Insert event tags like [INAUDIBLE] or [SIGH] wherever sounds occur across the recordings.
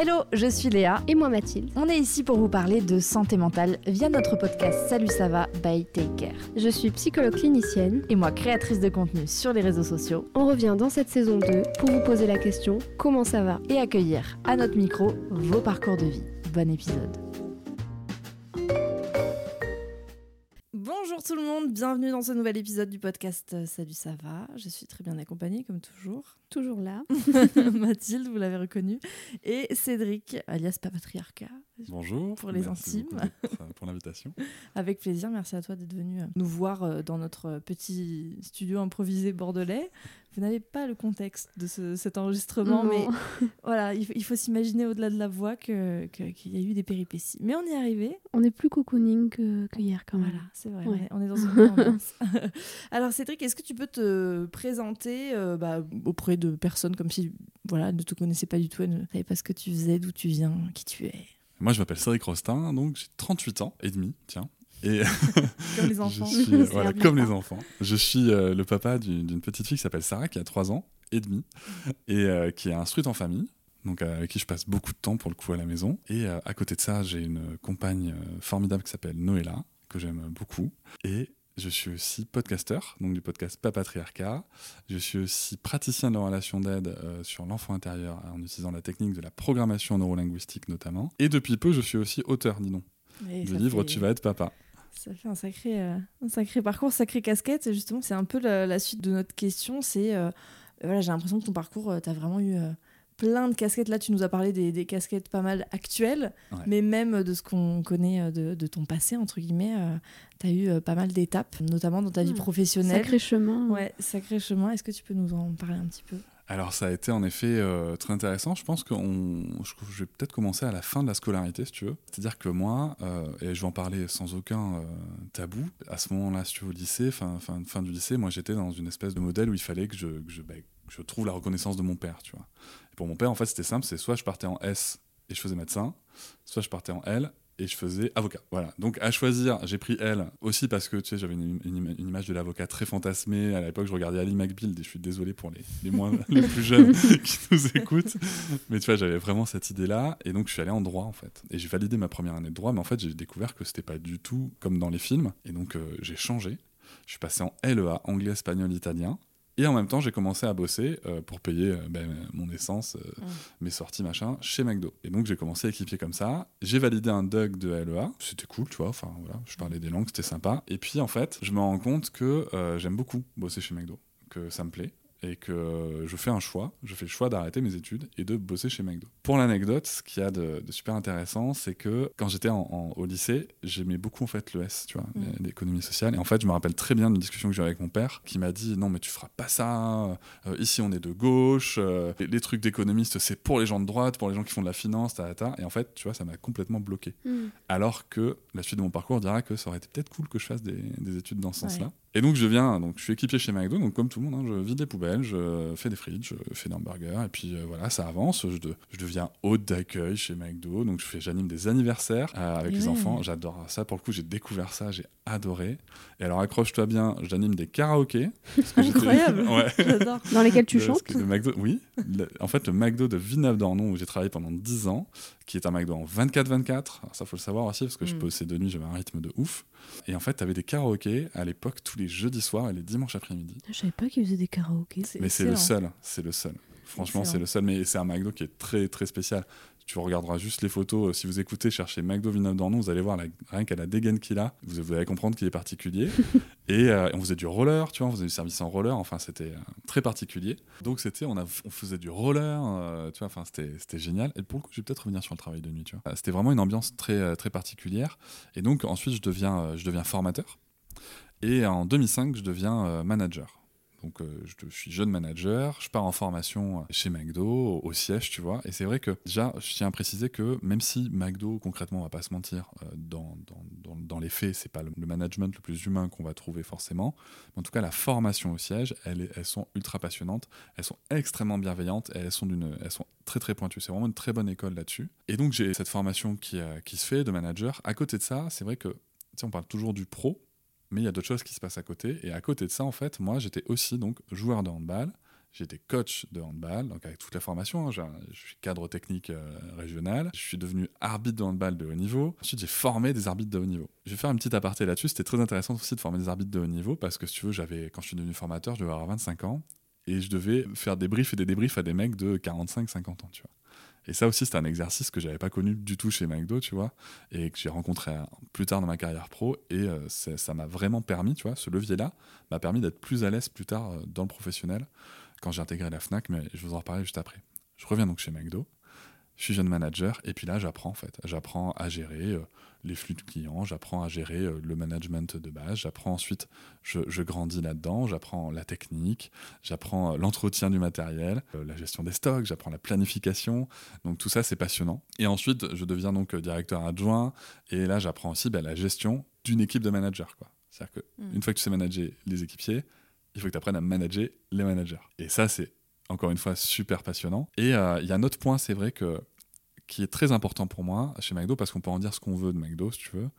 Hello, je suis Léa. Et moi Mathilde. On est ici pour vous parler de santé mentale via notre podcast Salut ça va by Take Care. Je suis psychologue clinicienne. Et moi créatrice de contenu sur les réseaux sociaux. On revient dans cette saison 2 pour vous poser la question comment ça va? Et accueillir à notre micro vos parcours de vie. Bon épisode. Bonjour tout le monde, bienvenue dans ce nouvel épisode du podcast euh, Salut ça va? Je suis très bien accompagnée comme toujours. Toujours là. [LAUGHS] Mathilde, vous l'avez reconnue. Et Cédric, alias Papatriarcat. Bonjour. Pour les merci intimes. beaucoup Pour l'invitation. [LAUGHS] Avec plaisir, merci à toi d'être venu euh, nous voir euh, dans notre petit studio improvisé bordelais. Vous n'avez pas le contexte de ce- cet enregistrement, Non. mais [LAUGHS] voilà, il faut, il faut s'imaginer au-delà de la voix que- que- qu'il y a eu des péripéties. Mais on y est arrivé. On est plus cocooning que, que hier quand même. Voilà, c'est vrai, Ouais. on, est, dans une [LAUGHS] ambiance. Alors Cédric, est-ce que tu peux te présenter euh, bah, auprès de personnes comme si voilà, ne te connaissaient pas du tout, elles ne savaient pas ce que tu faisais, d'où tu viens, qui tu es? Moi, je m'appelle Cédric Rostin, donc j'ai 38 ans et demi, tiens. Et [LAUGHS] Comme les enfants. suis, euh, [LAUGHS] voilà, comme les enfants. Je suis euh, le papa d'une petite fille qui s'appelle Sarah, qui a 3 ans et demi, et euh, qui est instruite en famille. Donc, euh, avec qui je passe beaucoup de temps pour le coup à la maison. Et à côté de ça, j'ai une compagne formidable qui s'appelle Noëlla, que j'aime beaucoup. Et je suis aussi podcasteur, donc du podcast Papatriarcat. Je suis aussi praticien de la relation d'aide euh, sur l'enfant intérieur en utilisant la technique de la programmation neurolinguistique notamment. Et depuis peu, je suis aussi auteur, dis donc, Et du livre fait- Tu vas être papa. Ça fait un sacré, euh, un sacré parcours, sacrée casquette. Et justement, c'est un peu la, la suite de notre question. C'est, euh, voilà, j'ai l'impression que ton parcours, tu as vraiment eu euh, plein de casquettes. Là, tu nous as parlé des, des casquettes pas mal actuelles, Ouais. mais même de ce qu'on connaît euh, de, de ton passé, entre guillemets, tu as eu euh, pas mal d'étapes, notamment dans ta vie Hmm. professionnelle. Sacré chemin. Ouais, sacré chemin. Est-ce que tu peux nous en parler un petit peu? Alors ça a été en effet euh, très intéressant. Je pense que je, je vais peut-être commencer à la fin de la scolarité, si tu veux. C'est-à-dire que moi, euh, et je vais en parler sans aucun euh, tabou, à ce moment-là, si tu veux, au lycée, fin, fin, fin du lycée, moi j'étais dans une espèce de modèle où il fallait que je, que je, bah, que je trouve la reconnaissance de mon père, tu vois. Pour mon père, en fait, c'était simple, c'est soit je partais en S et je faisais médecin, soit je partais en L et je faisais avocat. Voilà. Donc à choisir, j'ai pris L aussi parce que tu sais, j'avais une, une ima- une image de l'avocat très fantasmée. À l'époque, je regardais Ali McBeal et je suis désolé pour les, les moins [LAUGHS] les plus jeunes [LAUGHS] qui nous écoutent. Mais tu vois, j'avais vraiment cette idée-là et donc je suis allé en droit en fait. Et j'ai validé ma première année de droit, mais en fait, j'ai découvert que c'était pas du tout comme dans les films et donc euh, j'ai changé. Je suis passé en LEA, anglais, espagnol, italien. Et en même temps, j'ai commencé à bosser euh, pour payer euh, ben, mon essence, euh, Mm. mes sorties, machin, chez McDo. Et donc, j'ai commencé à équipier comme ça. J'ai validé un DUG de LEA. C'était cool, tu vois. Enfin, voilà, je parlais des langues, c'était sympa. Et puis, en fait, je me rends compte que j'aime beaucoup bosser chez McDo, que ça me plaît. Et que je fais un choix, je fais le choix d'arrêter mes études et de bosser chez McDo. Pour l'anecdote, ce qu'il y a de, de super intéressant, c'est que quand j'étais en- en- au lycée, j'aimais beaucoup en fait l'ES, tu vois, Mm. l'économie sociale. Et en fait, je me rappelle très bien d'une discussion que j'ai avec mon père, qui m'a dit non mais tu feras pas ça. euh, ici on est de gauche. euh, les, les trucs d'économiste c'est pour les gens de droite, pour les gens qui font de la finance, ta, ta. Et en fait, tu vois, ça m'a complètement bloqué. Hmm. Alors que la suite de mon parcours dira que ça aurait été peut-être cool que je fasse des, des études dans ce Ouais. sens-là. Et donc je viens, donc je suis équipier chez McDo, donc comme tout le monde, hein, je vide les poubelles, je fais des frites, je fais des hamburgers, et puis euh, voilà, ça avance. Je, de- je deviens hôte d'accueil chez McDo, donc je fais, j'anime des anniversaires euh, avec les ouais. enfants. J'adore ça. Pour le coup, j'ai découvert ça, j'ai adoré. Et alors accroche-toi bien, j'anime des karaokés. Incroyable [LAUGHS] ouais. J'adore. Dans lesquels tu chantes le McDo, oui. Le- en fait, le McDo de Villeneuve-d'Ornon, où j'ai travaillé pendant 10 ans, qui est un McDo en 24-24. Alors, ça, faut le savoir aussi, parce que je Mm. bossais de nuit, j'avais un rythme de ouf. Et en fait, tu avais des karaokés à l'époque tous les jeudis soirs et les dimanches après-midi. Je savais pas qu'ils faisaient des karaokés. Mais c'est le seul, c'est le seul. Franchement, c'est le seul, mais c'est un McDo qui est très très spécial. Tu regarderas juste les photos. euh, Si vous écoutez, cherchez McDo Villeneuve-d'Ornon, vous allez voir la- rien qu'à la dégaine qu'il a, vous, vous allez comprendre qu'il est particulier. [LAUGHS] et euh, on faisait du roller, tu vois, on faisait du service en roller. Enfin, c'était euh, très particulier. Donc c'était, on, a, on faisait du roller, euh, tu vois. Enfin, c'était c'était génial. Et pour le coup, je vais peut-être revenir sur le travail de nuit, tu vois. C'était vraiment une ambiance très très particulière. Et donc ensuite, je deviens je deviens formateur. Et en 2005, je deviens manager. Donc euh, je, suis jeune manager, je pars en formation chez McDo, au, siège, tu vois. Et c'est vrai que déjà, je tiens à préciser que même si McDo, concrètement, on va pas se mentir, euh, dans, les faits, c'est pas le, management le plus humain qu'on va trouver forcément. En tout cas, la formation au siège, elles, sont ultra passionnantes, elles sont extrêmement bienveillantes et elles sont, très très pointues. C'est vraiment une très bonne école là-dessus. Et donc, j'ai cette formation qui, euh, qui se fait de manager. À côté de ça, c'est vrai que, tu sais, on parle toujours du pro, mais il y a d'autres choses qui se passent à côté. Et à côté de ça, en fait, moi, j'étais aussi donc joueur de handball. J'étais coach de handball, donc avec toute la formation. hein. Un- je suis cadre technique euh, régional. Je suis devenu arbitre de handball de haut niveau. Ensuite, j'ai formé des arbitres de haut niveau. Je vais faire une petite aparté là-dessus. C'était très intéressant aussi de former des arbitres de haut niveau parce que, si tu veux, j'avais, quand je suis devenu formateur, je devais avoir 25 ans et je devais faire des briefs et des débriefs à des mecs de 45-50 ans, tu vois. Et ça aussi, c'était un exercice que j'avais pas connu du tout chez McDo, tu vois, et que j'ai rencontré euh, plus tard dans ma carrière pro. Et euh, c'est- ça m'a vraiment permis, tu vois, ce levier-là m'a permis d'être plus à l'aise plus tard euh, dans le professionnel quand j'ai intégré la Fnac, mais je vous en reparlerai juste après. Je reviens donc chez McDo. Je suis jeune manager et puis là j'apprends en fait. J'apprends à gérer euh, les flux de clients, j'apprends à gérer euh, le management de base, j'apprends ensuite, je, je grandis là-dedans, j'apprends la technique, j'apprends euh, l'entretien du matériel, euh, la gestion des stocks, j'apprends la planification. Donc tout ça c'est passionnant. Et ensuite je deviens donc directeur adjoint et là j'apprends aussi bah, la gestion d'une équipe de managers. C'est-à-dire que Mm. une fois que tu sais manager les équipiers, il faut que tu apprennes à manager les managers. Et ça c'est encore une fois super passionnant. Et euh, il y a un autre point, c'est vrai que qui est très important pour moi chez McDo, parce qu'on peut en dire ce qu'on veut de McDo, si tu veux.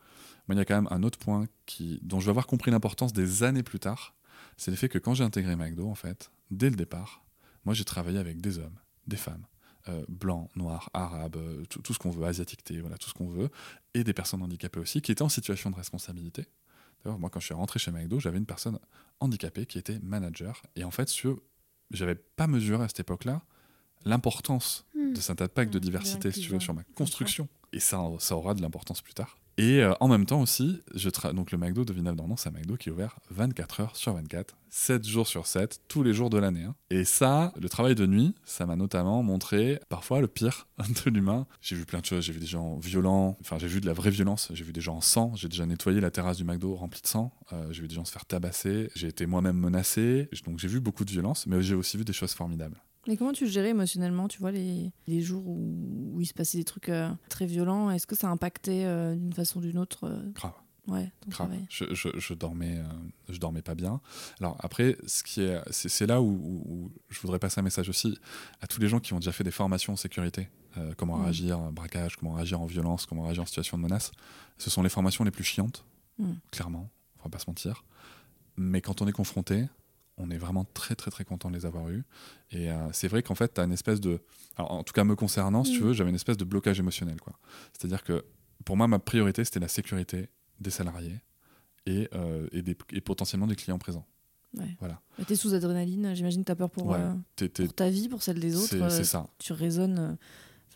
Mais il y a quand même un autre point qui, dont je vais avoir compris l'importance des années plus tard. C'est le fait que quand j'ai intégré McDo, en fait, dès le départ, moi j'ai travaillé avec des hommes, des femmes, euh, blancs, noirs, arabes, euh, tout, ce qu'on veut, asiatiques, voilà, tout ce qu'on veut, et des personnes handicapées aussi, qui étaient en situation de responsabilité. D'ailleurs, moi, quand je suis rentré chez McDo, j'avais une personne handicapée qui était manager. Et en fait, veux, j'avais pas mesuré à cette époque-là l'importance Hmm. de cet impact de diversité, si tu veux, sur ma construction. Et ça, ça aura de l'importance plus tard. Et euh, en même temps aussi, je donc le McDo de Villeneuve-d'Ornon, c'est un McDo qui est ouvert 24 heures sur 24, 7 jours sur 7, tous les jours de l'année. hein. Et ça, le travail de nuit, ça m'a notamment montré parfois le pire [LAUGHS] de l'humain. J'ai vu plein de choses, j'ai vu des gens violents, enfin j'ai vu de la vraie violence, j'ai vu des gens en sang, j'ai déjà nettoyé la terrasse du McDo remplie de sang, euh, j'ai vu des gens se faire tabasser, j'ai été moi-même menacé, donc j'ai vu beaucoup de violence, mais j'ai aussi vu des choses formidables. Mais comment tu gérais émotionnellement, tu vois, les, les jours où, où il se passait des trucs euh, très violents? Est-ce que ça impactait euh, d'une façon ou d'une autre euh, Grave. ouais, ton Grave. travail Je, je, je dormais, euh, je dormais pas bien. Alors après, ce qui est, c'est, là où, je voudrais passer un message aussi à tous les gens qui ont déjà fait des formations en sécurité, comment Mm. réagir en braquage, comment réagir en violence, comment réagir en situation de menace. Ce sont les formations les plus chiantes, Mm. clairement. On va pas se mentir. Mais quand on est confronté, on est vraiment très très très content de les avoir eus. Et euh, c'est vrai qu'en fait, tu as une espèce de... Alors, en tout cas, me concernant, si tu Mm. veux, j'avais une espèce de blocage émotionnel. quoi. C'est-à-dire que pour moi, ma priorité, c'était la sécurité des salariés et, euh, et, des- et potentiellement des clients présents. Ouais. Voilà. T'es sous adrénaline, j'imagine que t'as peur pour, Ouais. euh, pour ta vie, pour celle des autres. c'est, ça. tu raisonnes.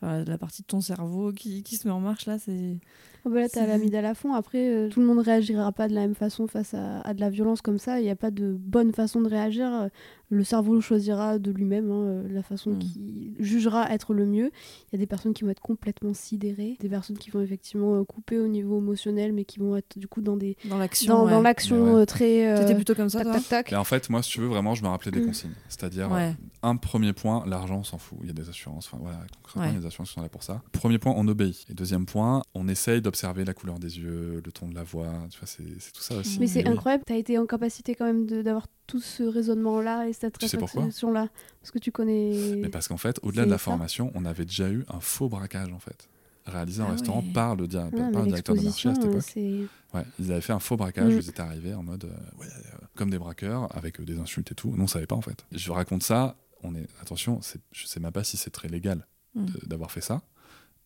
la partie de ton cerveau qui, qui se met en marche là, c'est. Oh, bah là, t'as l'amygdale à fond. Après, euh, tout le monde réagira pas de la même façon face à, à de la violence comme ça. Il n'y a pas de bonne façon de réagir. Le cerveau choisira de lui-même hein, euh, la façon Mm. qui jugera être le mieux. Il y a des personnes qui vont être complètement sidérées, des personnes qui vont effectivement euh, couper au niveau émotionnel, mais qui vont être du coup dans des Dans l'action. dans, ouais. dans l'action ouais. très euh, T'étais plutôt comme ça, tac toi tac tac. Et en fait, moi, si tu veux, vraiment, je me rappelais des Mm. consignes. C'est-à-dire, Ouais. un premier point, l'argent, on s'en fout. Il y a des assurances. Enfin, voilà, concrètement, Ouais. il y a des assurances qui sont là pour ça. Premier point, on obéit. Et deuxième point, on essaye d'observer la couleur des yeux, le ton de la voix. Tu vois, c'est, c'est tout ça aussi. Mais c'est oui. incroyable, tu as été en capacité quand même de- d'avoir tout ce raisonnement-là et cette Tu sais pourquoi réflexion-là. Parce que tu connais. Mais parce qu'en fait, au-delà de la ça. formation, on avait déjà eu un faux braquage, en fait. Réalisé en Ah restaurant ouais. par le, di- Ah, par le directeur de marché à cette euh, époque. c'est. Ouais, ils avaient fait un faux braquage, Mm. ils étaient arrivés en mode euh, ouais, euh, comme des braqueurs, avec euh, des insultes et tout. Nous, on savait pas en fait. Je raconte ça, on est attention, c'est, je sais même pas si c'est très légal Mm. de- d'avoir fait ça,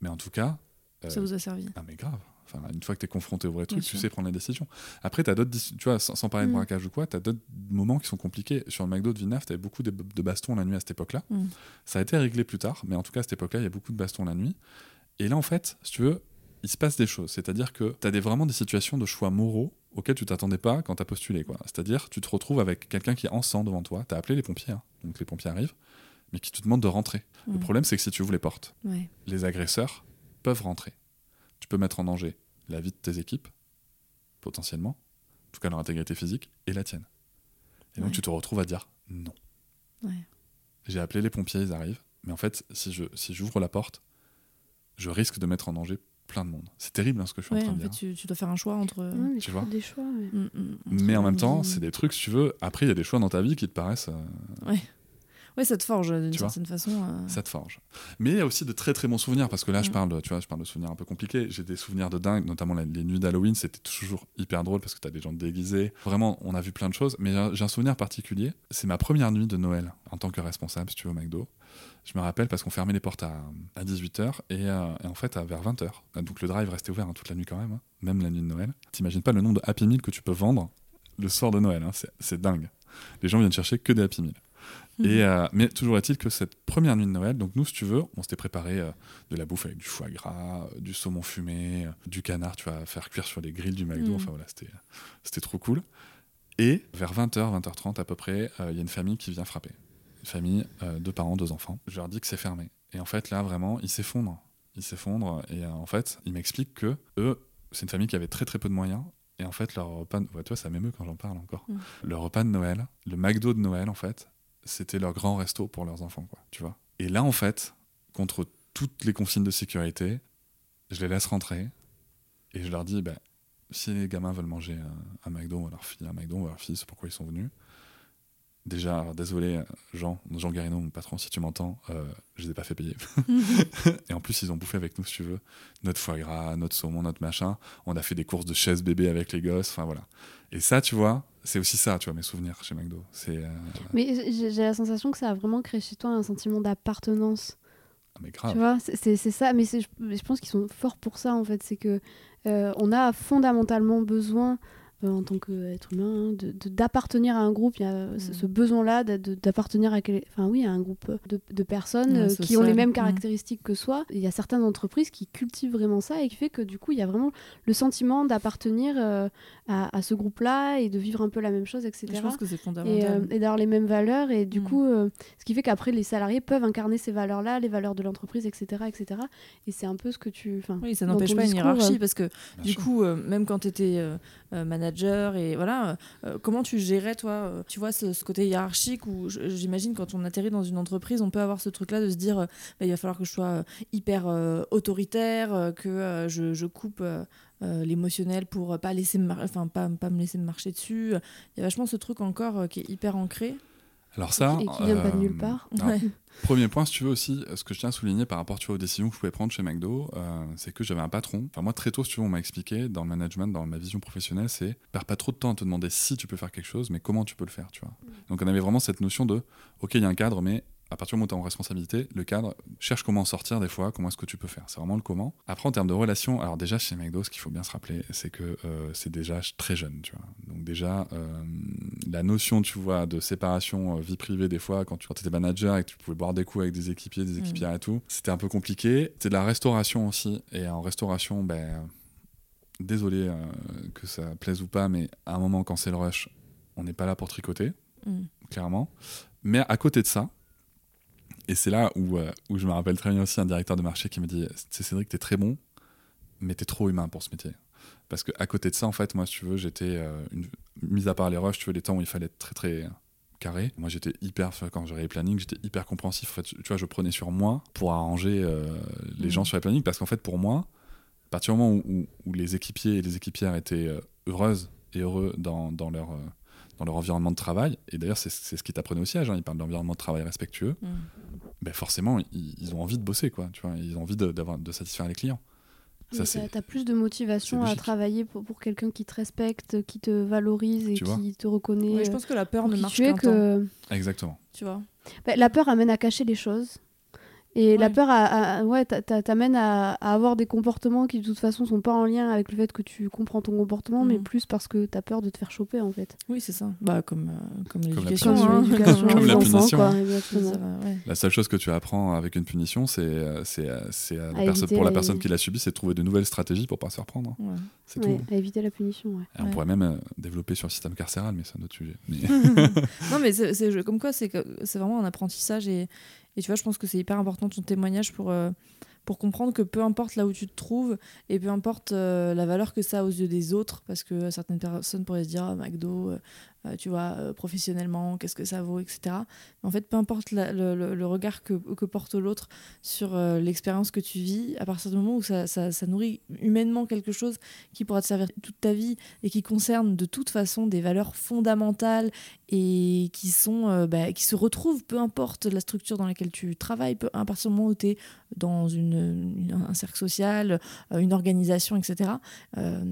mais en tout cas, euh, Ça vous a servi. ah mais grave. Enfin, une fois que tu es confronté au vrai Bien truc, tu sûr. sais prendre les décisions. Après, tu as d'autres, tu vois, sans, sans parler de Mm. braquage ou quoi, tu as d'autres moments qui sont compliqués. Sur le McDo de Villeneuve, tu avais beaucoup de, de bastons la nuit à cette époque-là. Mm. Ça a été réglé plus tard, mais en tout cas, à cette époque-là, il y a beaucoup de bastons la nuit. Et là, en fait, si tu veux, il se passe des choses. C'est-à-dire que tu as des, vraiment des situations de choix moraux auxquels tu t'attendais pas quand tu as postulé. C'est-à-dire, tu te retrouves avec quelqu'un qui est en sang devant toi. Tu as appelé les pompiers, hein. donc les pompiers arrivent, mais qui te demandent de rentrer. Le Mm. problème, c'est que si tu ouvres les portes, Ouais. les agresseurs peuvent rentrer. Tu peux mettre en danger la vie de tes équipes, potentiellement, en tout cas leur intégrité physique, et la tienne. Et donc Ouais. tu te retrouves à dire non. Ouais. J'ai appelé les pompiers, ils arrivent. Mais en fait, si je si j'ouvre la porte, je risque de mettre en danger plein de monde. C'est terrible hein, ce que je suis Ouais, en train en de fait, dire. tu, tu dois faire un choix entre. Ouais, Tu vois. des choix. ouais. Mm, mm, Mais en même temps, c'est des trucs, si tu veux. Après, il y a des choix dans ta vie qui te paraissent. euh, Ouais, ça te forge d'une certaine façon. euh. ça te forge. Mais il y a aussi de très très bons souvenirs parce que là, je Mm. parle, de, tu vois, je parle de souvenirs un peu compliqués. J'ai des souvenirs de dingue, notamment les nuits d'Halloween, c'était toujours hyper drôle parce que tu as des gens déguisés. Vraiment, on a vu plein de choses. Mais j'ai un- souvenir particulier. C'est ma première nuit de Noël en tant que responsable, si tu veux, au McDo. Je me rappelle parce qu'on fermait les portes à, à 18h et, euh, et en fait à vers 20h. Donc le drive restait ouvert hein, toute la nuit quand même, hein, même la nuit de Noël. T'imagines pas le nombre de Happy Meal que tu peux vendre le soir de Noël, hein, c'est- c'est dingue. Les gens viennent chercher que des Happy Meal. Et, euh, mais toujours est-il que cette première nuit de Noël, donc nous, si tu veux, on s'était préparé euh, de la bouffe avec du foie gras, euh, du saumon fumé, du canard, tu vas faire cuire sur les grilles du McDo. Mm. Enfin voilà, c'était c'était trop cool. Et vers 20h, 20h30 à peu près, il y a une famille qui vient frapper. Une famille, deux parents, deux enfants. Je leur dis que c'est fermé. Et en fait, là, vraiment, ils s'effondrent. Ils s'effondrent. Et en fait, ils m'expliquent que eux, c'est une famille qui avait très très peu de moyens. Et en fait, leur repas, ouais, toi, ça m'émeut quand j'en parle encore. Mm. Leur repas de Noël, le McDo de Noël, en fait, c'était leur grand resto pour leurs enfants, quoi, tu vois. Et là, en fait, contre toutes les consignes de sécurité, je les laisse rentrer et je leur dis, bah, si les gamins veulent manger un, un McDo, on va leur filer un McDo, va leur c'est pourquoi ils sont venus? Déjà, désolé, Jean, Jean Guarino, mon patron, si tu m'entends, euh, je les ai pas fait payer. [LAUGHS] et en plus, ils ont bouffé avec nous, si tu veux, notre foie gras, notre saumon, notre machin. On a fait des courses de chaises bébés avec les gosses, enfin voilà. Et ça, tu vois, c'est aussi ça, tu vois, mes souvenirs chez McDo. C'est euh, Mais j'ai la sensation que ça a vraiment créé chez toi un sentiment d'appartenance. ah, mais grave. Tu vois, c'est- ça. Mais c'est- je, mais je pense qu'ils sont forts pour ça, en fait. C'est que euh, on a fondamentalement besoin, euh, en tant qu'être humain, hein, de- de- d'appartenir à un groupe. Il y a ce, Mm. ce besoin-là d'appartenir à, quel- enfin, oui, à un groupe de, de personnes Ouais, euh, qui ont les mêmes Mm. caractéristiques que soi. Il y a certaines entreprises qui cultivent vraiment ça et qui fait que du coup, il y a vraiment le sentiment d'appartenir euh, à, à ce groupe-là et de vivre un peu la même chose, etc Je pense que c'est et, fondamental. euh, et d'avoir les mêmes valeurs et du Mm. coup euh, ce qui fait qu'après les salariés peuvent incarner ces valeurs là les valeurs de l'entreprise etc etc et c'est un peu ce que tu enfin Oui, ça n'empêche pas une hiérarchie euh, parce que Bien du sûr. coup, euh, même quand tu étais manager et voilà, euh, comment tu gérais toi, euh, tu vois, ce, côté hiérarchique où j'imagine quand on atterrit dans une entreprise, on peut avoir ce truc-là de se dire, euh, il va falloir que je sois euh, hyper euh, autoritaire, euh, que euh, je, coupe euh, euh, l'émotionnel pour euh, pas laisser, enfin pas, me laisser marcher dessus. Il y a vachement ce truc encore euh, qui est hyper ancré. Alors ça, et qui vient pas de euh, nulle part alors, Ouais. Premier point, si tu veux aussi, ce que je tiens à souligner par rapport tu vois, aux décisions que je pouvais prendre chez McDo, euh, c'est que j'avais un patron. Enfin, moi, très tôt, si tu veux, on m'a expliqué dans le management, dans ma vision professionnelle, c'est perds pas trop de temps à te demander si tu peux faire quelque chose, mais comment tu peux le faire, tu vois. Donc, on avait vraiment cette notion de, ok, il y a un cadre, mais à partir du moment où tu es en responsabilité, le cadre cherche comment en sortir des fois, comment est-ce que tu peux faire. C'est vraiment le comment. Après, en termes de relations, alors déjà chez McDo, ce qu'il faut bien se rappeler, c'est que euh, c'est déjà très jeune, tu vois. Donc déjà, euh, la notion, tu vois, de séparation euh, vie privée, des fois, quand tu étais manager et que tu pouvais boire des coups avec des équipiers, des équipières et tout, c'était un peu compliqué. C'était de la restauration aussi. Et en restauration, ben, désolé que ça plaise ou pas, mais à un moment, quand c'est le rush, on n'est pas là pour tricoter Mm. clairement. Mais à côté de ça, et c'est là où, euh, où je me rappelle très bien aussi un directeur de marché qui me dit sais, Cédric, t'es très bon, mais t'es trop humain pour ce métier. Parce qu'à côté de ça, en fait, moi, si tu veux, j'étais, euh, une... mis à part les rushs, tu veux, les temps où il fallait être très, très carré. Moi, j'étais hyper, quand j'avais les plannings, j'étais hyper compréhensif. En fait, tu vois, je prenais sur moi pour arranger euh, les Mhm. gens sur les plannings. Parce qu'en fait, pour moi, à partir du moment où, où- où les équipiers et les équipières étaient heureuses et heureux dans, dans leur. Dans leur environnement de travail, et d'ailleurs c'est c'est ce qui t'apprenait au siège, hein, ils parlent d'environnement de travail respectueux, Mm. ben forcément ils, ils ont envie de bosser, quoi, tu vois, ils ont envie de, d'avoir- de satisfaire les clients. Ça, Mais c'est- t'as as plus de motivation à travailler pour, pour quelqu'un qui te respecte qui te valorise et Tu qui te reconnaît Ouais, je pense que la peur ne marche tu es qu'un temps. que Exactement. Tu vois. Bah, la peur amène à cacher les choses. Et la peur à, à- ouais, t'a- t'a- t'amène à, à avoir des comportements qui de toute façon sont pas en lien avec le fait que tu comprends ton comportement, mais Mhm. plus parce que t'as peur de te faire choper en fait. Oui, c'est ça. Bah, comme, euh, comme la l'éducation. punition. hein. [LAUGHS] Comme des la enfants, punition, quoi, hein. Ça va, ouais. La seule chose que tu apprends avec une punition, c'est, euh, c'est, euh, la personne- pour la la- personne qui l'a subi, c'est de trouver de nouvelles stratégies pour pas se faire prendre. hein. Ouais. C'est Ouais, tout. à éviter la punition. Ouais. Et on pourrait même euh, développer sur le système carcéral, mais c'est un autre sujet. Mais- [LAUGHS] [LAUGHS] non, mais c'est comme quoi, c'est c'est vraiment un apprentissage. Et, et tu vois, je pense que c'est hyper important ton témoignage pour, euh, pour comprendre que peu importe là où tu te trouves et peu importe euh, la valeur que ça a aux yeux des autres, parce que certaines personnes pourraient se dire ah, McDo, euh, tu vois, euh, professionnellement, qu'est-ce que ça vaut, etc. En fait, peu importe le, regard que, porte l'autre sur euh, l'expérience que tu vis, à partir du moment où ça, nourrit humainement quelque chose qui pourra te servir toute ta vie et qui concerne de toute façon des valeurs fondamentales et qui sont bah, qui se retrouvent peu importe la structure dans laquelle tu travailles peu, à partir du moment où tu es dans un cercle social une organisation etc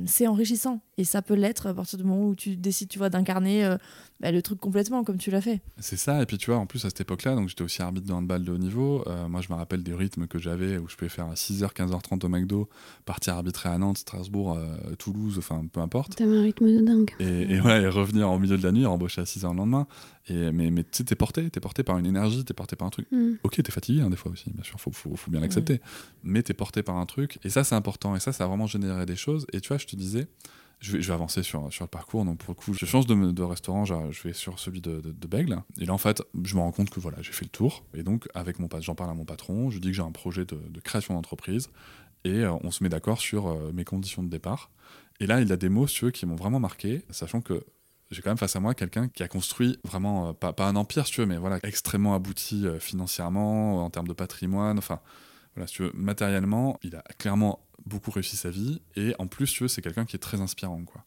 c'est enrichissant et ça peut l'être à partir du moment où tu décides tu vois d'incarner euh, bah, le truc complètement comme tu l'as fait C'est ça, et puis tu vois, en plus à cette époque-là, donc j'étais aussi arbitre de handball de haut niveau. euh, moi, je me rappelle des rythmes que j'avais où je pouvais faire à 6h, 15h30 au McDo, partir arbitrer à Nantes, Strasbourg, euh, Toulouse, enfin peu importe. T'avais un rythme de dingue. Et, et ouais, et revenir au milieu de la nuit, embaucher à 6h le lendemain. Et, mais mais tu sais, t'es porté, t'es porté par une énergie, t'es porté par un truc. Mm. Ok, t'es fatigué hein, des fois aussi, bien sûr, faut, faut, faut bien l'accepter. Mais t'es porté par un truc, et ça c'est important, et ça ça a vraiment généré des choses. Et tu vois, je te disais, je vais, avancer sur, sur le parcours, donc pour le coup, je change de, restaurant, je, vais sur celui de, de, de Bègle. Et là, en fait, je me rends compte que voilà, j'ai fait le tour. Et donc, avec mon j'en parle à mon patron, je dis que j'ai un projet de, création d'entreprise, et euh, on se met d'accord sur euh, mes conditions de départ. Et là, il a des mots, si tu veux, qui m'ont vraiment marqué, sachant que j'ai quand même face à moi quelqu'un qui a construit vraiment, euh, pas, pas un empire, si tu veux, mais voilà, extrêmement abouti financièrement, en termes de patrimoine, enfin, voilà, si tu veux, matériellement, il a clairement beaucoup réussi sa vie, et en plus, tu veux, c'est quelqu'un qui est très inspirant, quoi.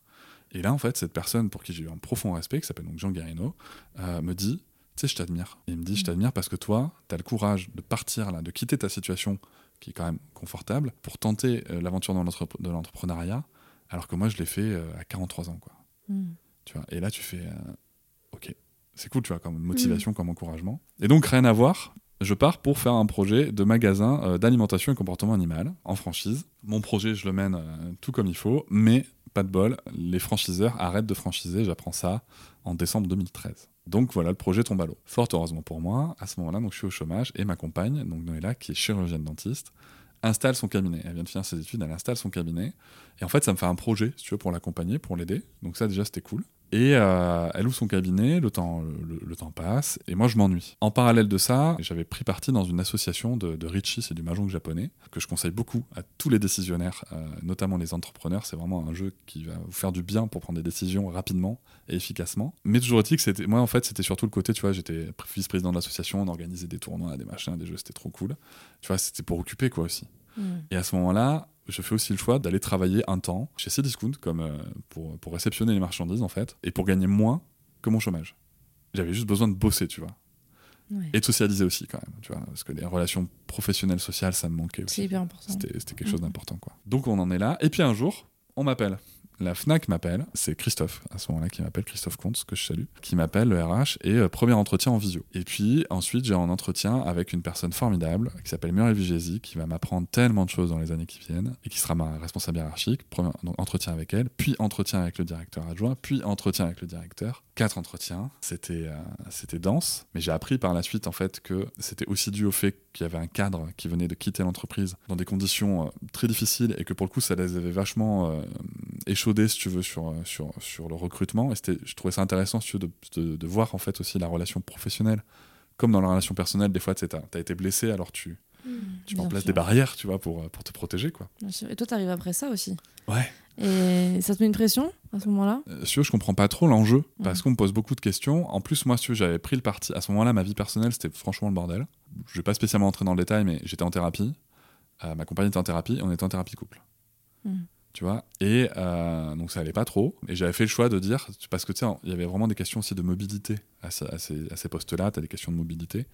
Et là, en fait, cette personne pour qui j'ai eu un profond respect, qui s'appelle donc Jean Guarino, euh, me dit, tu sais, je t'admire. Et il me dit, je t'admire parce que toi, tu as le courage de partir là, de quitter ta situation qui est quand même confortable, pour tenter euh, l'aventure de l'entrepreneuriat, alors que moi, je l'ai fait euh, à 43 ans, quoi. Mm. Tu vois. Et là, tu fais, ok, c'est cool, tu vois, comme motivation, comme encouragement. Et donc, rien à voir. Je pars pour faire un projet de magasin euh, d'alimentation et comportement animal en franchise. Mon projet, je le mène euh, tout comme il faut, mais pas de bol, les franchiseurs arrêtent de franchiser. J'apprends ça en décembre 2013. Donc voilà, le projet tombe à l'eau. Fort heureusement pour moi, à ce moment-là, je suis au chômage et ma compagne, donc Noëlla, qui est chirurgienne dentiste, installe son cabinet. Elle vient de finir ses études, elle installe son cabinet. Et en fait, ça me fait un projet, si tu veux, pour l'accompagner, pour l'aider. Donc ça, déjà, c'était cool. Et euh, elle ouvre son cabinet, le temps, le, le temps passe, et moi, je m'ennuie. En parallèle de ça, j'avais pris parti dans une association de, de Richi, c'est du mahjong japonais, que je conseille beaucoup à tous les décisionnaires, euh, notamment les entrepreneurs. C'est vraiment un jeu qui va vous faire du bien pour prendre des décisions rapidement et efficacement. Mais toujours est-il que c'était, moi, en fait, c'était surtout le côté, tu vois, j'étais vice-président de l'association, on organisait des tournois, des machins, des jeux, c'était trop cool. Tu vois, c'était pour occuper, quoi, aussi. Mm. Et à ce moment-là, je fais aussi le choix d'aller travailler un temps chez Cdiscount comme euh, pour, pour réceptionner les marchandises en fait, et pour gagner moins que mon chômage. J'avais juste besoin de bosser, tu vois, Ouais. et de socialiser aussi quand même, tu vois, parce que les relations professionnelles sociales, ça me manquait c'est aussi. hyper important C'était quelque chose Mhm. d'important, quoi. Donc on en est là, et puis un jour, on m'appelle. La FNAC m'appelle, c'est Christophe à ce moment-là qui m'appelle, Christophe Comte, que je salue, qui m'appelle le RH et euh, premier entretien en visio. Et puis ensuite j'ai un entretien avec une personne formidable qui s'appelle Muriel Vigési, qui va m'apprendre tellement de choses dans les années qui viennent et qui sera ma responsable hiérarchique. Premier donc, entretien avec elle, puis entretien avec le directeur adjoint, puis entretien avec le directeur. Quatre entretiens, c'était euh, dense, mais j'ai appris par la suite en fait que c'était aussi dû au fait qu'il y avait un cadre qui venait de quitter l'entreprise dans des conditions euh, très difficiles et que pour le coup ça les avait vachement euh, si tu veux sur, euh, sur, sur le recrutement et c'était- je trouvais ça intéressant si tu veux, de, de, de voir en fait aussi la relation professionnelle comme dans la relation personnelle des fois tu as été blessé alors tu, tu mets en place sûr. des barrières tu vois pour, euh, pour te protéger quoi Bien sûr. et toi t'arrives après ça aussi? Ouais et ça te met une pression à ce moment-là? Euh, si je comprends pas trop l'enjeu parce Mhm. qu'on me pose beaucoup de questions. En plus, moi, si j'avais pris le parti. À ce moment-là, ma vie personnelle, c'était franchement le bordel. Je vais pas spécialement entrer dans le détail, mais j'étais en thérapie. Euh, ma compagne était en thérapie on était en thérapie couple. Mhm. Tu vois Et euh, donc, ça allait pas trop. Et j'avais fait le choix de dire, parce que tu sais, il y avait vraiment des questions aussi de mobilité à, ce- à ces, à ces postes-là. Tu as des questions de mobilité.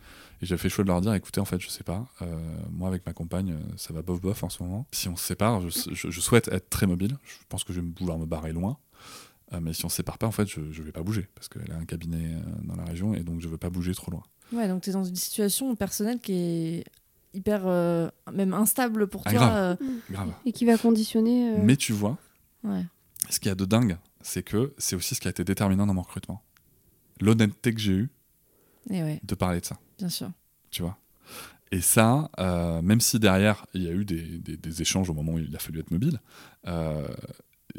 Et j'avais fait le choix de leur dire, écoutez, en fait, je sais pas. euh, moi, avec ma compagne, euh, ça va bof bof en ce moment. Si on se sépare, je, souhaite être très mobile. Je pense que je vais vouloir me barrer loin. Mais si on se sépare pas, en fait, je, je vais pas bouger parce qu'elle a un cabinet dans la région et donc je veux pas bouger trop loin. ouais donc t'es dans une situation personnelle qui est hyper euh, même instable pour Ah, toi grave. euh, Grave. Et qui va conditionner. euh, Mais tu vois, ouais ce qu'il y a de dingue, c'est que c'est aussi ce qui a été déterminant dans mon recrutement. L'honnêteté que j'ai eue et ouais de parler de ça, bien sûr tu vois. Et ça, euh, même si derrière, il y a eu des, des- des échanges au moment où il a fallu être mobile, euh,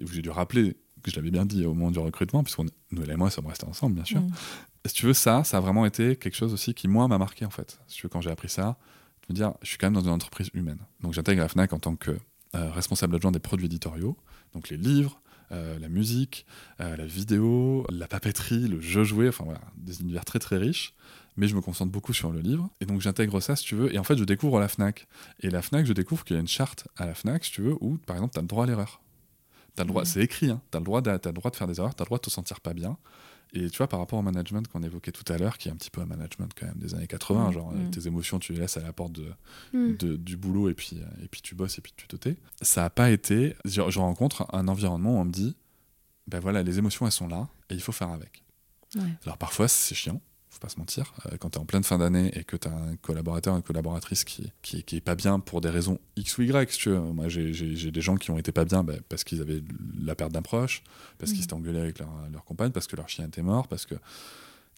où j'ai dû rappeler que je l'avais bien dit au moment du recrutement, puisqu'on nous et moi sommes restés ensemble, bien sûr. Mm. si tu veux, ça, ça a vraiment été quelque chose aussi qui, moi, m'a marqué, en fait. Si tu veux, quand j'ai appris ça, de me dire, je suis quand même dans une entreprise humaine. Donc, j'intègre la FNAC en tant que euh, responsable adjoint des produits éditoriaux, donc les livres, euh, la musique, euh, la vidéo, la papeterie, le jeu joué, enfin voilà, des univers très très riches. Mais je me concentre beaucoup sur le livre. Et donc j'intègre ça, si tu veux. Et en fait, je découvre la FNAC. Et la FNAC, je découvre qu'il y a une charte à la FNAC, si tu veux, où, par exemple, tu as le droit à l'erreur. T'as le droit, Mhm. c'est écrit, hein. tu as, le droit de- t'as le droit de faire des erreurs, tu as le droit de te sentir pas bien. Et tu vois, par rapport au management qu'on évoquait tout à l'heure, qui est un petit peu un management quand même des années 80, Mhm. genre euh, Mhm. tes émotions, tu les laisses à la porte de, Mm. de- du boulot et puis, euh, et puis tu bosses et puis tu te tais. Ça n'a pas été. Je, je rencontre un environnement où on me dit ben voilà, les émotions elles sont là et il faut faire avec. Ouais. Alors parfois c'est chiant, faut pas se mentir. Euh, quand tu es en pleine fin d'année et que tu as un collaborateur, une collaboratrice qui, qui, qui est pas bien pour des raisons X ou Y, si tu veux. Moi j'ai- des gens qui ont été pas bien ben, parce qu'ils avaient la perte d'un proche, parce qu'ils Mhm. s'étaient engueulés avec leur, leur compagne, parce que leur chien était mort, parce que.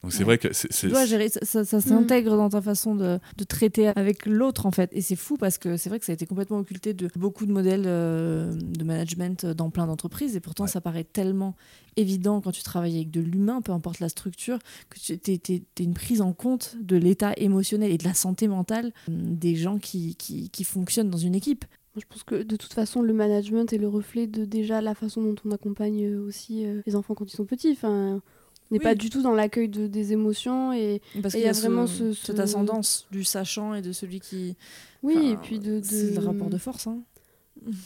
Donc c'est Ouais. vrai que c'est. Tu c'est- dois gérer, ça, ça- ça s'intègre dans ta façon de, de traiter avec l'autre en fait. Et c'est fou parce que c'est vrai que ça a été complètement occulté de beaucoup de modèles euh, de management dans plein d'entreprises. Et pourtant, Ouais. ça paraît tellement évident quand tu travailles avec de l'humain, peu importe la structure, que tu es, une prise en compte de l'état émotionnel et de la santé mentale euh, des gens qui, qui, qui fonctionnent dans une équipe. Je pense que de toute façon, le management est le reflet de déjà la façon dont on accompagne euh, aussi euh, les enfants quand ils sont petits. Enfin, n'est Oui. pas du tout dans l'accueil de, des émotions et Parce qu'il il y a vraiment ce- cette ce- ascendance du sachant et de celui qui. oui, Enfin, et puis de, de... C'est le rapport de force. Hein.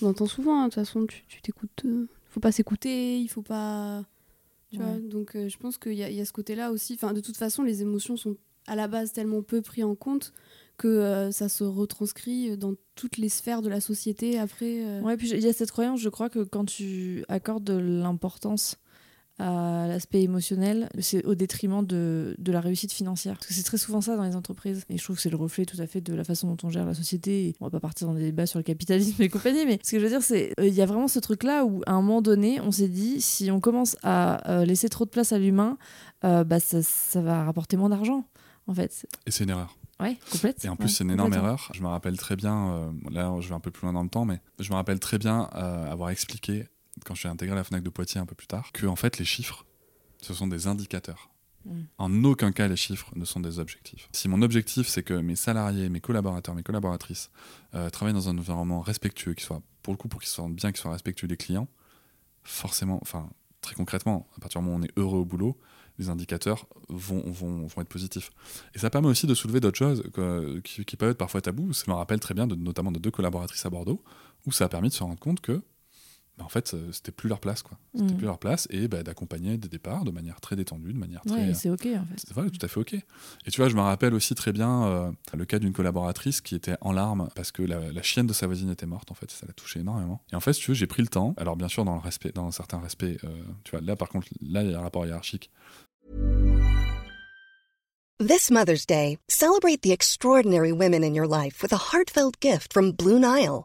On entend souvent. hein, De toute façon, tu t'écoutes. euh, faut pas s'écouter, il faut pas. Tu Ouais. vois. Donc, euh, je pense qu'il y, y a ce côté-là aussi. Enfin, de toute façon, les émotions sont à la base tellement peu pris en compte que euh, ça se retranscrit dans toutes les sphères de la société après. euh. Ouais, puis il y a cette croyance, je crois que quand tu accordes de l'importance à l'aspect émotionnel, c'est au détriment de, de la réussite financière. Parce que c'est très souvent ça dans les entreprises. Et je trouve que c'est le reflet tout à fait de la façon dont on gère la société. Et on va pas partir dans des débats sur le capitalisme et compagnie, mais ce que je veux dire, c'est euh, il y a vraiment ce truc-là où, à un moment donné, on s'est dit, si on commence à euh, laisser trop de place à l'humain, euh, bah, ça, ça va rapporter moins d'argent, en fait. Et c'est une erreur. Ouais, complète. Et en plus, Ouais, c'est une énorme erreur. Je me rappelle très bien, euh, là je vais un peu plus loin dans le temps, mais je me rappelle très bien euh, avoir expliqué, quand je suis intégré à la FNAC de Poitiers un peu plus tard, que en fait les chiffres, ce sont des indicateurs. Mm. En aucun cas, les chiffres ne sont des objectifs. Si mon objectif, c'est que mes salariés, mes collaborateurs, mes collaboratrices euh, travaillent dans un environnement respectueux, qui soit, pour le coup, pour qu'ils se sentent bien, qu'ils soient respectueux des clients, forcément, enfin, très concrètement, à partir du moment où on est heureux au boulot, les indicateurs vont, vont, vont être positifs. Et ça permet aussi de soulever d'autres choses que- qui, qui peuvent être parfois tabous. Ça me rappelle très bien, de, notamment de deux collaboratrices à Bordeaux, où ça a permis de se rendre compte que, bah, en fait, euh, c'était plus leur place, quoi. C'était Mm. plus leur place, et bah, d'accompagner des départs de manière très détendue, de manière très. Ouais, c'est ok, en fait. c'est voilà, tout à fait ok. Et tu vois, je me rappelle aussi très bien euh, le cas d'une collaboratrice qui était en larmes parce que la, la chienne de sa voisine était morte. En fait, ça l'a touché énormément. Et en fait, si tu veux, j'ai pris le temps. Alors bien sûr, dans le respect, dans un certain respect, euh, tu vois, là par contre, là il y a un rapport hiérarchique. This Mother's Day, celebrate the extraordinary women in your life with a heartfelt gift from Blue Nile.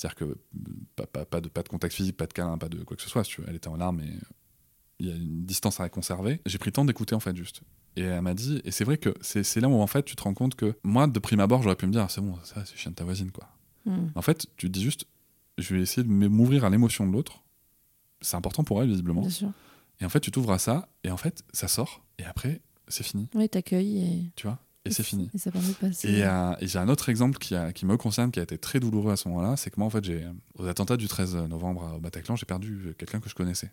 C'est-à-dire que euh, pas, pas, pas de, pas de contact physique, pas de câlin, pas de quoi que ce soit. Si tu veux. Elle était en larmes et il y a une distance à conserver. J'ai pris le temps d'écouter en fait juste. Et elle m'a dit, et c'est vrai que c'est là où en fait tu te rends compte que moi de prime abord j'aurais pu me dire c'est bon ça c'est chien de ta voisine quoi. Mm. En fait tu te dis juste je vais essayer de m'ouvrir à l'émotion de l'autre. C'est important pour elle visiblement. Bien sûr. Et en fait tu t'ouvres à ça et en fait ça sort et après c'est fini Oui, t'accueilles et, tu vois? Et c'est fini. Et ça permet de passer. Et, euh, et j'ai un autre exemple qui, a- qui me concerne, qui a été très douloureux à ce moment-là, c'est que moi, en fait, j'ai, aux attentats du 13 novembre au Bataclan, j'ai perdu quelqu'un que je connaissais.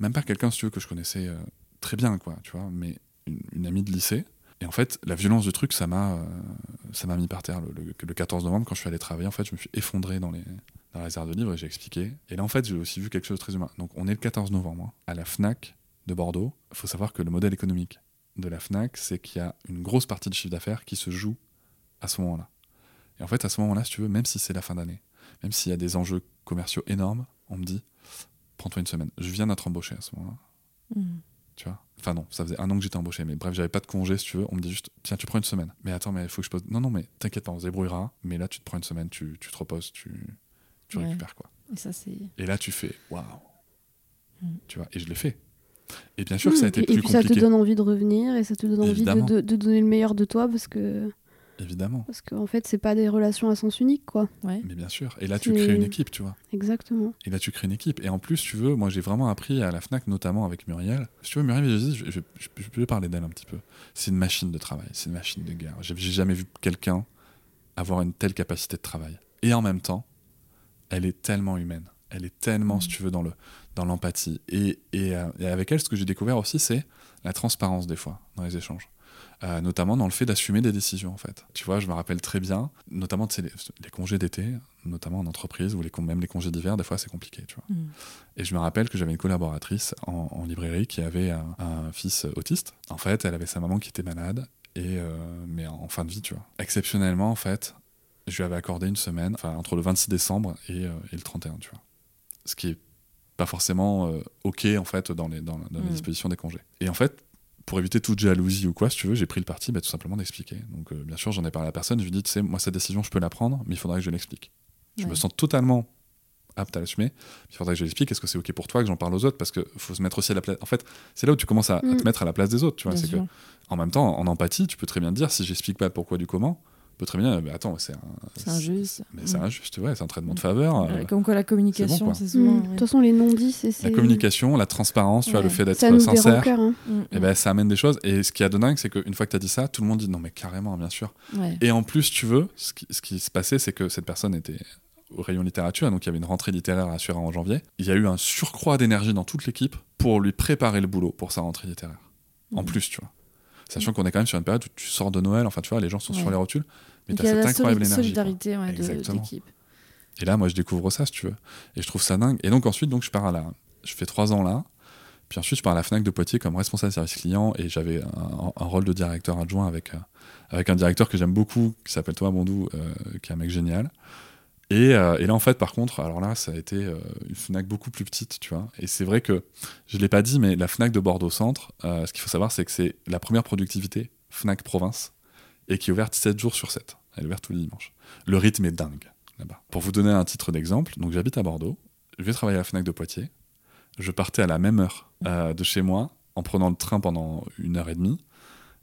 Même pas quelqu'un, si tu veux, que je connaissais euh, très bien, quoi, tu vois, mais une, une amie de lycée. Et en fait, la violence du truc, ça m'a, euh, ça m'a mis par terre. Le, le- le 14 novembre, quand je suis allé travailler, en fait, je me suis effondré dans les, dans les aires de livres et j'ai expliqué. Et là, en fait, j'ai aussi vu quelque chose de très humain. Donc, on est le 14 novembre, hein, à la FNAC de Bordeaux. Il faut savoir que le modèle économique de la FNAC, c'est qu'il y a une grosse partie du chiffre d'affaires qui se joue à ce moment-là. Et en fait, à ce moment-là, si tu veux, même si c'est la fin d'année, même s'il y a des enjeux commerciaux énormes, on me dit, prends-toi une semaine. Je viens d'être embauché à ce moment-là, Mm. tu vois? Enfin non, ça faisait un an que j'étais embauché, mais bref, j'avais pas de congé, si tu veux. On me dit juste, tiens, tu prends une semaine. Mais attends, mais il faut que je pose... Non, non, mais t'inquiète pas, on se débrouillera. Mais là, tu te prends une semaine, tu, tu te reposes, tu, tu Ouais. récupères, quoi. Et ça, c'est. Et là, tu fais, waouh. Mm. Tu vois, et je l'ai fait. Et bien sûr que ça a été et, plus et puis ça te donne envie de revenir et ça te donne envie de, Évidemment. de- de donner le meilleur de toi parce que Évidemment. parce qu'en fait c'est pas des relations à sens unique quoi. Ouais. Mais bien sûr. Et là, tu crées une équipe, tu vois. Exactement. Et là, tu crées une équipe. Et en plus, tu veux, moi, j'ai vraiment appris à la Fnac, notamment avec Muriel. Si tu veux, Muriel, je, dis, je, je, peux parler d'elle un petit peu. C'est une machine de travail, c'est une machine de guerre. J'ai j'ai jamais vu quelqu'un avoir une telle capacité de travail. Et en même temps, elle est tellement humaine. Elle est tellement, si tu veux, dans le dans l'empathie. Et, et, euh, et avec elle, ce que j'ai découvert aussi, c'est la transparence des fois dans les échanges. Euh, notamment dans le fait d'assumer des décisions en fait. Tu vois, je me rappelle très bien, notamment tu sais, les, les congés d'été, notamment en entreprise ou les, même les congés d'hiver, des fois c'est compliqué, tu vois. Mm. Et je me rappelle que j'avais une collaboratrice en, en librairie qui avait un, un fils autiste. En fait, elle avait sa maman qui était malade, et, euh, mais en, en fin de vie, tu vois. Exceptionnellement, en fait, je lui avais accordé une semaine, enfin entre le 26 décembre et, euh, et le 31, tu vois. Ce qui est pas forcément euh, OK, en fait, dans les, dans, dans les Mm. dispositions des congés. Et en fait, pour éviter toute jalousie ou quoi, si tu veux, j'ai pris le parti bah, tout simplement d'expliquer. Donc, euh, bien sûr, j'en ai parlé à la personne, je lui ai dit, tu sais, moi, cette décision, je peux la prendre, mais il faudrait que je l'explique. Je me sens totalement apte à l'assumer. Il faudrait que je l'explique. Est-ce que c'est OK pour toi que j'en parle aux autres? Parce qu'il faut se mettre aussi à la place. En fait, c'est là où tu commences à, à te Mm. mettre à la place des autres. Tu vois, c'est que, en même temps, en empathie, tu peux très bien te dire si j'explique pas le pourquoi du comment, peux très bien. Mais attends, c'est un, C'est injuste. Mais c'est Mm. injuste, ouais, c'est un traitement de faveur. euh, Ouais, Comme quoi la communication, quoi. c'est Mm. souvent. De ouais. toute façon les non-dits c'est la communication, la transparence, tu vois, le fait d'être ça nous des sincère. rancœurs. hein. Mm, Et ben, ça amène des choses. Et ce qui est de dingue, c'est qu'une fois que tu as dit ça, tout le monde dit non, mais carrément, bien sûr. mm. Ouais. Et en plus, tu veux, ce qui, ce qui se passait, c'est que cette personne était au rayon littérature, donc il y avait une rentrée littéraire à assurer en janvier. Il y a eu un surcroît d'énergie dans toute l'équipe pour lui préparer le boulot pour sa rentrée littéraire. En plus, tu vois. Sachant qu'on est quand même sur une période où tu sors de Noël, enfin, tu vois, les gens sont sur les rotules, mais tu as a cette la incroyable soli- énergie. solidarité ouais, de- d'équipe. Et là, moi, je découvre ça, si tu veux. Et je trouve ça dingue. Et donc, ensuite, donc, je pars à la. Je fais trois ans là. Puis ensuite, je pars à la Fnac de Poitiers comme responsable service client. Et j'avais un, un rôle de directeur adjoint avec, euh, avec un directeur que j'aime beaucoup, qui s'appelle Thomas Bondou, euh, qui est un mec génial. Et, euh, et là, en fait, par contre, alors là, ça a été euh, une Fnac beaucoup plus petite, tu vois. Et c'est vrai que, je ne l'ai pas dit, mais la Fnac de Bordeaux Centre, euh, ce qu'il faut savoir, c'est que c'est la première productivité Fnac Province et qui est ouverte 7 jours sur 7. Elle est ouverte tous les dimanches. Le rythme est dingue là-bas. Pour vous donner un titre d'exemple, donc j'habite à Bordeaux, je vais travailler à la Fnac de Poitiers, je partais à la même heure de chez moi en prenant le train pendant une heure et demie,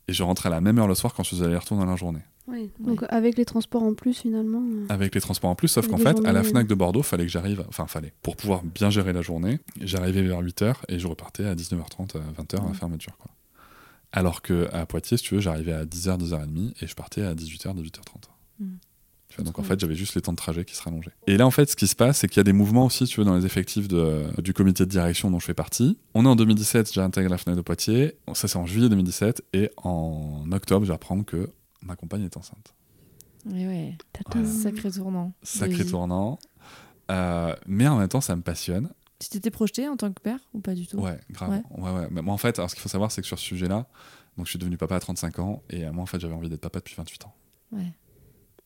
et je rentrais à la même heure le soir quand je faisais aller-retour dans la journée. Ouais. Donc avec les transports en plus finalement. euh, Avec les transports en plus, sauf qu'en fait, à la Fnac de Bordeaux, fallait que j'arrive, enfin fallait, pour pouvoir bien gérer la journée, j'arrivais vers 8h et je repartais à 19h30, à 20h à la Ouais. fermeture. Quoi. Alors que à Poitiers, si tu veux, j'arrivais à 10h, 10h30 et je partais à 18h, 18h30. Mm. Tu vois, donc en fait, j'avais juste les temps de trajet qui se rallongeaient. Et là, en fait, ce qui se passe, c'est qu'il y a des mouvements aussi, tu veux, dans les effectifs de- du comité de direction dont je fais partie. On est en 2017, j'intègre la Fnac de Poitiers. Ça, c'est en juillet 2017. Et en octobre, j'apprends que ma compagne est enceinte. Et ouais. Voilà. Sacré tournant. Sacré Oui. tournant. Euh, mais en même temps, ça me passionne. Tu t'étais projeté en tant que père ou pas du tout? Ouais, grave. Ouais. Ouais, Mais moi, en fait, alors, ce qu'il faut savoir, c'est que sur ce sujet-là, donc je suis devenu papa à 35 ans. Et euh, moi, en fait, j'avais envie d'être papa depuis 28 ans. Ouais.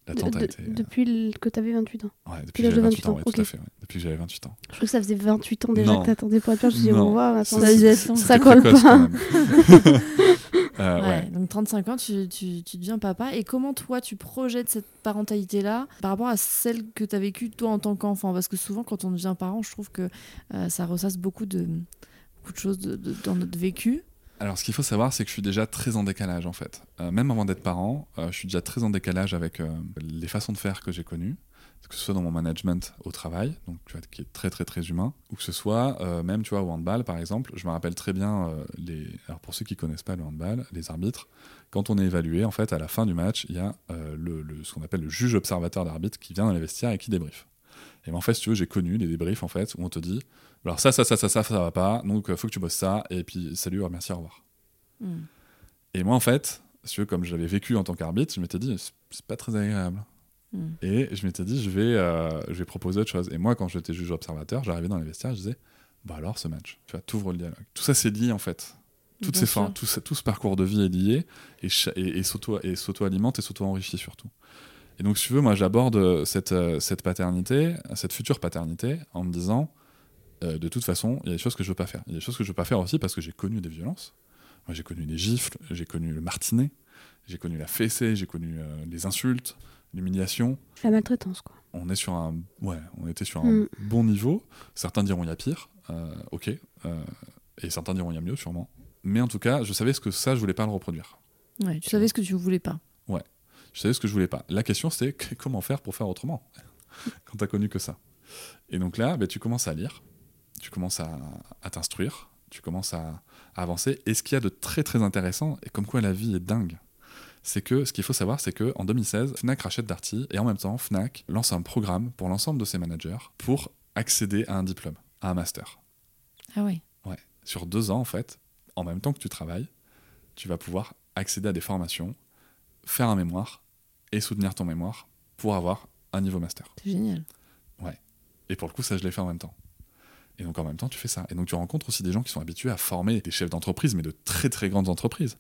L'attente De- a de- été. euh, Depuis que t'avais 28 ans. Ouais, depuis que l'âge de j'avais 28 ans, 28 ouais, ans, tout à ok. fait. ouais. Depuis que j'avais 28 ans. Je crois que ça faisait 28 ans déjà Non. que t'attendais pour être père. Je me suis dit, Non. on va, Ça, attends, Ça, colle précoce, pas. quand même. [LAUGHS] Euh, Ouais, ouais. Donc 35 ans, tu, tu, tu deviens papa. Et comment toi, tu projettes cette parentalité-là par rapport à celle que tu as vécue toi en tant qu'enfant? Parce que souvent, quand on devient parent, je trouve que euh, ça ressasse beaucoup de, beaucoup de choses de- de- dans notre vécu. Alors, ce qu'il faut savoir, c'est que je suis déjà très en décalage, en fait. Euh, même avant d'être parent, euh, je suis déjà très en décalage avec euh, les façons de faire que j'ai connues, que ce soit dans mon management au travail, donc tu qui est très très très humain, ou que ce soit même, tu vois, au handball, par exemple. Je me rappelle très bien les. Alors, pour ceux qui connaissent pas le handball, les arbitres, quand on est évalué, en fait, à la fin du match, il y a le, le- ce qu'on appelle le juge observateur d'arbitre qui vient dans les vestiaires et qui débriefe. Et ben, en fait, si tu veux, j'ai connu les débriefs en fait où on te dit, alors ça, ça, ça, ça, ça, ça va pas, donc euh, faut que tu bosses ça, et puis salut, merci, au revoir. Mm. Et moi, en fait, si tu veux, comme je l'avais vécu en tant qu'arbitre, je m'étais dit, c'est- pas très agréable. Mm. Et je m'étais dit, je vais, euh, je vais proposer autre chose. Et moi, quand j'étais juge observateur, j'arrivais dans les vestiaires, je disais, bah alors ce match, tu vois, t'ouvres le dialogue. Tout ça, c'est lié en fait. Toutes Bien ces fins, tout, ce- tout ce parcours de vie est lié et, et, et s'auto-alimente et s'auto-enrichit surtout. Et donc, si tu veux, moi, j'aborde euh, cette, euh, cette paternité, cette future paternité, en me disant, euh, de toute façon, il y a des choses que je veux pas faire. Il y a des choses que je veux pas faire aussi parce que j'ai connu des violences. Moi, j'ai connu des gifles, j'ai connu le martinet, j'ai connu la fessée, j'ai connu euh, les insultes, l'humiliation. La maltraitance, quoi. On est sur un, ouais, on était sur un Mm. bon niveau. Certains diront il y a pire. Euh, ok. Euh, Et certains diront il y a mieux, sûrement. Mais en tout cas, je savais ce que ça, je voulais pas le reproduire. Ouais, tu savais ce que tu voulais pas. Je savais ce que je voulais pas. La question, c'est comment faire pour faire autrement [LAUGHS] quand t'as connu que ça? Et donc là, ben, tu commences à lire, tu commences à, à t'instruire, tu commences à, à avancer. Et ce qu'il y a de très très intéressant, et comme quoi la vie est dingue, c'est que ce qu'il faut savoir, c'est que en 2016, Fnac rachète Darty et en même temps, Fnac lance un programme pour l'ensemble de ses managers pour accéder à un diplôme, à un master. Ah ouais. Sur deux ans, en fait, en même temps que tu travailles, tu vas pouvoir accéder à des formations, faire un mémoire et soutenir ton mémoire pour avoir un niveau master. C'est génial. Et pour le coup, ça, je l'ai fait en même temps. Et donc, en même temps, tu fais ça. Et donc, tu rencontres aussi des gens qui sont habitués à former des chefs d'entreprise, mais de très, très grandes entreprises.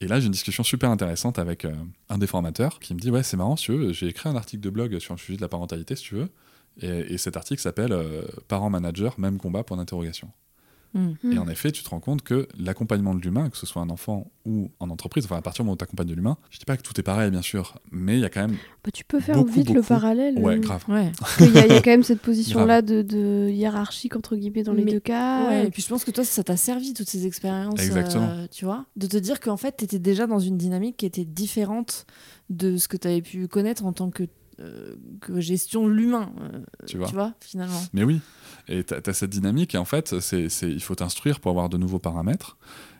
Et là, j'ai une discussion super intéressante avec euh, un des formateurs qui me dit Ouais, c'est marrant, si tu veux, j'ai écrit un article de blog sur le sujet de la parentalité, si tu veux. Et, et cet article s'appelle euh, Parents manager, même combat, point d'interrogation. Mm. Et en effet, tu te rends compte que l'accompagnement de l'humain, que ce soit un enfant ou en entreprise, enfin à partir du moment où tu accompagnes de l'humain, je dis pas que tout est pareil, bien sûr, mais il y a quand même. Bah, tu peux faire Beaucoup, vite le parallèle. Ouais, euh, grave. Ouais. [LAUGHS] parce qu'il y, a- il y a quand même cette position-là de, de hiérarchique, entre guillemets, dans les deux cas. Ouais, et puis je pense que toi, ça t'a servi, toutes ces expériences. Exactement. euh, tu vois De te dire qu'en fait, tu étais déjà dans une dynamique qui était différente de ce que tu avais pu connaître en tant que, que gestion de l'humain. euh, Tu vois. Tu vois, finalement. Mais oui, et tu as, cette dynamique, et en fait, c'est il faut t'instruire pour avoir de nouveaux paramètres.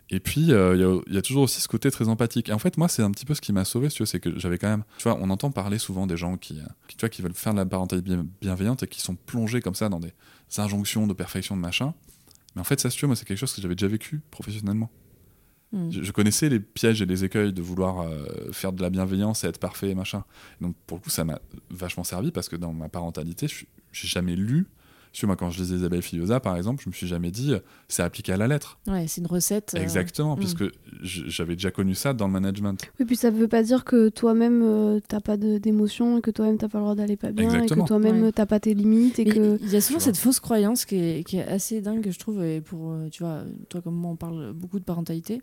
Et puis, euh, il y a- il y, a toujours aussi ce côté très empathique. Et en fait, moi, c'est un petit peu ce qui m'a sauvé, si tu veux, c'est que j'avais quand même. Tu vois, on entend parler souvent des gens qui, euh, qui, tu vois, qui veulent faire de la parentalité bien- bienveillante et qui sont plongés comme ça dans des injonctions de perfection de machin. Mais en fait, ça, si tu veux, moi, c'est quelque chose que j'avais déjà vécu professionnellement. Mm. Je, connaissais les pièges et les écueils de vouloir euh, faire de la bienveillance et être parfait et machin. Donc pour le coup, ça m'a vachement servi parce que dans ma parentalité, je j'ai jamais lu. Tu vois, moi, quand je lisais Isabelle Filiosa, par exemple, je me suis jamais dit euh, c'est appliqué à la lettre. Ouais, c'est une recette. euh, Exactement, mm. puisque j- j'avais déjà connu ça dans le management. Oui, puis ça veut pas dire que toi-même euh, t'as pas d'émotion, que toi-même t'as pas le droit d'aller pas bien, et que toi-même Ouais. t'as pas tes limites, et Mais que. Il y a souvent cette fausse croyance qui est, qui est assez dingue, je trouve. Et pour, euh, tu vois, toi comme moi, on parle beaucoup de parentalité.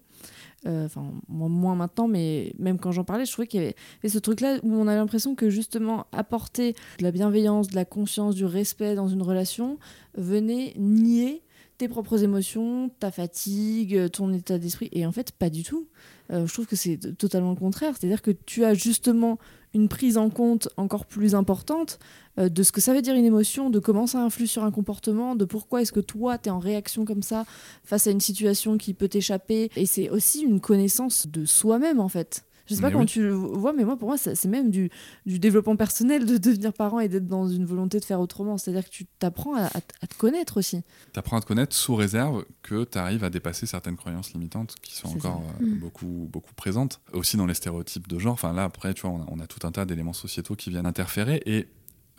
Euh, Enfin, moi moins maintenant, mais même quand j'en parlais, je trouvais qu'il y avait ce truc-là où on a l'impression que justement apporter de la bienveillance, de la conscience, du respect dans une relation venait nier tes propres émotions, ta fatigue, ton état d'esprit. Et en fait, pas du tout. Euh, je trouve que c'est totalement le contraire. C'est-à-dire que tu as justement une prise en compte encore plus importante euh, de ce que ça veut dire une émotion, de comment ça influe sur un comportement, de pourquoi est-ce que toi, tu es en réaction comme ça face à une situation qui peut t'échapper. Et c'est aussi une connaissance de soi-même, en fait. Je sais pas Mais comment oui. tu le vois, mais moi, pour moi, c'est même du, du développement personnel de [LAUGHS] devenir parent et d'être dans une volonté de faire autrement. C'est-à-dire que tu t'apprends à, à t- à te connaître aussi. Tu apprends à te connaître sous réserve que tu arrives à dépasser certaines croyances limitantes qui sont encore euh, Mm. beaucoup, beaucoup présentes. Aussi dans les stéréotypes de genre. Enfin là, après, tu vois, on a, on a tout un tas d'éléments sociétaux qui viennent interférer. Et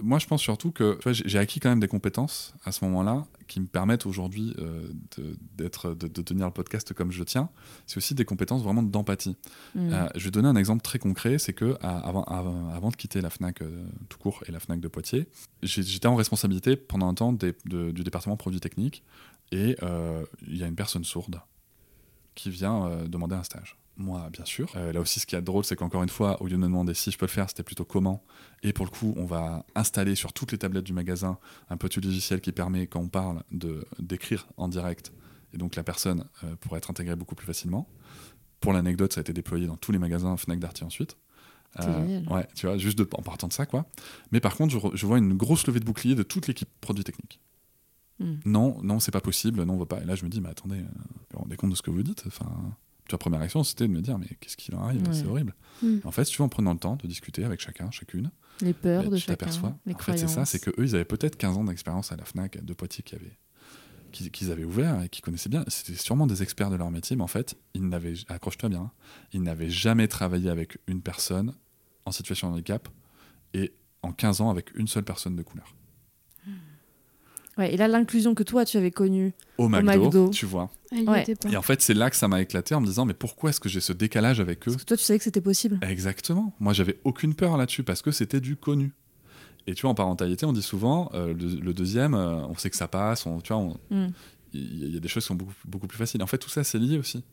moi, je pense surtout que j'ai acquis quand même des compétences à ce moment-là qui me permettent aujourd'hui euh, de, d'être- de, de tenir le podcast comme je le tiens. C'est aussi des compétences vraiment d'empathie. Mm. Euh, je vais donner un exemple très concret, c'est que avant, avant, avant de quitter la FNAC euh, tout court et la FNAC de Poitiers, j'étais en responsabilité pendant un temps des- de- du département produits techniques et euh, il y a une personne sourde qui vient demander un stage. Moi, bien sûr. Euh, là aussi, ce qui est drôle, c'est qu'encore une fois, au lieu de me demander si je peux le faire, c'était plutôt comment. Et pour le coup, on va installer sur toutes les tablettes du magasin un petit logiciel qui permet, quand on parle, de d'écrire en direct. Et donc la personne euh, pourrait être intégrée beaucoup plus facilement. Pour l'anecdote, ça a été déployé dans tous les magasins Fnac Darty ensuite. Euh, ouais, tu vois, juste de- en partant de ça, quoi. Mais par contre, je, re- je vois une grosse levée de bouclier de toute l'équipe produits techniques. Mm. Non, non, c'est pas possible, non, on va pas. Et là, je me dis, mais attendez, euh, vous vous rendez compte de ce que vous dites Enfin, tu vois, première réaction, c'était de me dire, mais qu'est-ce qui leur arrive? Ouais. C'est horrible. Mm. En fait, si tu vois, en prenant le temps de discuter avec chacun, chacune, Les peurs bah, de tu chacun, t'aperçois. les En fait, c'est ça, c'est que eux, ils avaient peut-être 15 ans d'expérience à la Fnac de Poitiers qui avaient qu'ils avaient ouvert et qui connaissaient bien. C'était sûrement des experts de leur métier, mais en fait, ils n'avaient, accroche-toi bien, ils n'avaient jamais travaillé avec une personne en situation de handicap et en 15 ans avec une seule personne de couleur. Ouais, et là, l'inclusion que toi, tu avais connue. Au McDo, McDo. tu vois. Ouais. pas. Et en fait, c'est là que ça m'a éclaté en me disant, mais pourquoi est-ce que j'ai ce décalage avec eux? Parce que toi, tu savais que c'était possible. Exactement. Moi, j'avais aucune peur là-dessus parce que c'était du connu. Et tu vois, en parentalité, on dit souvent, euh, le, le deuxième, euh, on sait que ça passe, on, tu vois, on- Mm. il y, a des choses qui sont beaucoup, beaucoup plus faciles. En fait, tout ça, c'est lié aussi.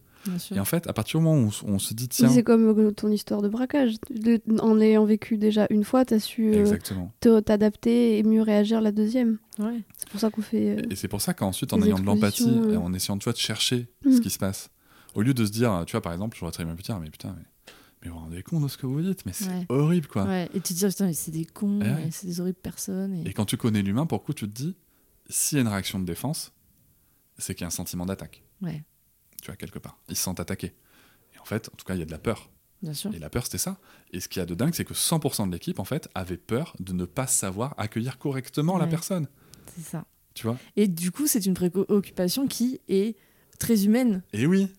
Et en fait, à partir du moment où on, se dit, tiens, C'est comme euh, ton histoire de braquage. De- en l'ayant vécu déjà une fois, t'as su euh, t'adapter et mieux réagir la deuxième. Ouais. C'est pour ça qu'on fait. euh, Et c'est pour ça qu'ensuite, en ayant de l'empathie expositions, et euh. en essayant tu vois, de chercher Mm. ce qui se passe, au lieu de se dire, tu vois, par exemple, j'aurais très bien pu dire, mais putain, mais, mais vous vous rendez compte de ce que vous dites, mais c'est Ouais. horrible, quoi. Ouais. Et tu te dis, putain, mais c'est des cons, Eh ouais, c'est des horribles personnes. Et... Et quand tu connais l'humain, pour le coup, tu te dis, s'il y a une réaction de défense, c'est qu'il y a un sentiment d'attaque, Ouais, tu vois, quelque part. Ils se sentent attaqués. Et en fait, en tout cas, il y a de la peur. bien sûr. Et la peur, c'était ça. Et ce qu'il y a de dingue, c'est que 100% de l'équipe, en fait, avait peur de ne pas savoir accueillir correctement la personne. C'est ça. Tu vois? Et du coup, c'est une préoccupation qui est très humaine. Et oui.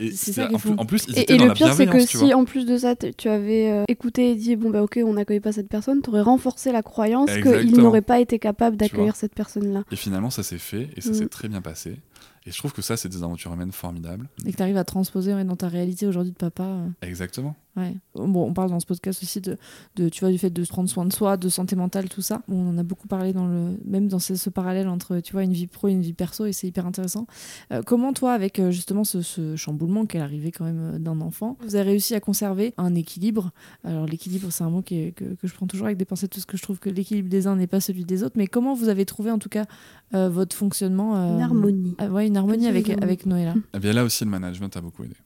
Et C'est ça en, plus, en plus, ils Et, et dans le pire, c'est que si en plus de ça, tu avais euh, écouté et dit bon bah ok, on n'accueille pas cette personne, t'aurais renforcé la croyance qu'il Exactement. n'aurait pas été capable vois. d'accueillir cette personne-là. Et finalement, ça s'est fait et ça Mm. s'est très bien passé. Et je trouve que ça, c'est des aventures humaines formidables. Et que tu arrives à transposer dans ta réalité aujourd'hui de papa. euh, Exactement. Ouais. Bon, on parle dans ce podcast aussi de, de, tu vois, du fait de se prendre soin de soi, de santé mentale, tout ça. On en a beaucoup parlé dans le, même dans ce, ce parallèle entre, tu vois, une vie pro et une vie perso, et c'est hyper intéressant. Euh, comment toi, avec euh, justement ce, ce chamboulement qui est arrivé quand même euh, d'un enfant, vous avez réussi à conserver un équilibre? Alors l'équilibre, c'est un mot qui est- que, que je prends toujours avec des pincettes parce que je trouve que l'équilibre des uns n'est pas celui des autres. Mais comment vous avez trouvé en tout cas euh, votre fonctionnement euh, Une harmonie. ouais, une harmonie avec, avec Noëlla? Et bien là aussi, le management a beaucoup aidé.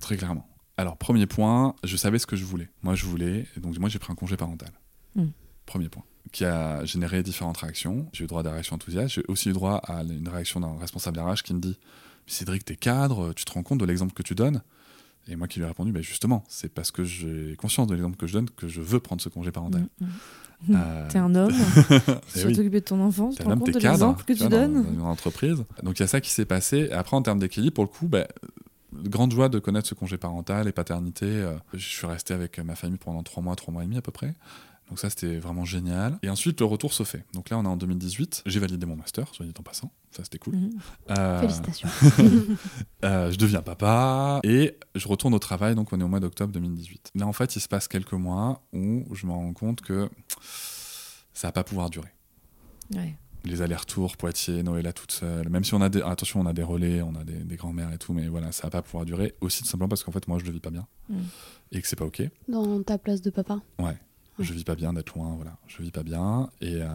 Très clairement. Alors, premier point, je savais ce que je voulais. Moi, je voulais, et donc moi, j'ai pris un congé parental. Mm. Premier point. Qui a généré différentes réactions. J'ai eu droit à des réactions enthousiastes. J'ai aussi eu droit à une réaction d'un responsable RH qui me dit Cédric, t'es cadre, tu te rends compte de l'exemple que tu donnes? Et moi qui lui ai répondu Ben Justement, c'est parce que j'ai conscience de l'exemple que je donne que je veux prendre ce congé parental. Mm, mm. Euh, [LAUGHS] T'es un homme, [LAUGHS] eh tu dois t'occuper de ton enfant, tu te rends homme, compte de l'exemple que tu vois, dans- donnes dans une entreprise. Donc il y a ça qui s'est passé. Et après, en termes d'équilibre, pour le coup, bah, euh, grande joie de connaître ce congé parental et paternité. Euh, Je suis resté avec ma famille pendant trois mois, trois mois et demi à peu près. Donc ça, c'était vraiment génial. Et ensuite, le retour se fait. Donc là, on est en 2018. J'ai validé mon master, soit dit en passant. Ça, c'était cool. Mhm. Euh, Félicitations. [LAUGHS] euh, je deviens papa et je retourne au travail, donc on est au mois d'octobre 2018. Là, en fait, il se passe quelques mois où je me rends compte que ça va pas pouvoir durer. Ouais. Les allers-retours, Poitiers, Noëlla toute seule, même si on a des, attention, on a des relais, on a des, des grands-mères et tout, mais voilà, ça va pas pouvoir durer aussi tout simplement parce qu'en fait, moi, je le vis pas bien Mm. et que c'est pas ok. Dans ta place de papa. Je vis pas bien d'être loin, voilà. Je vis pas bien. Et, euh,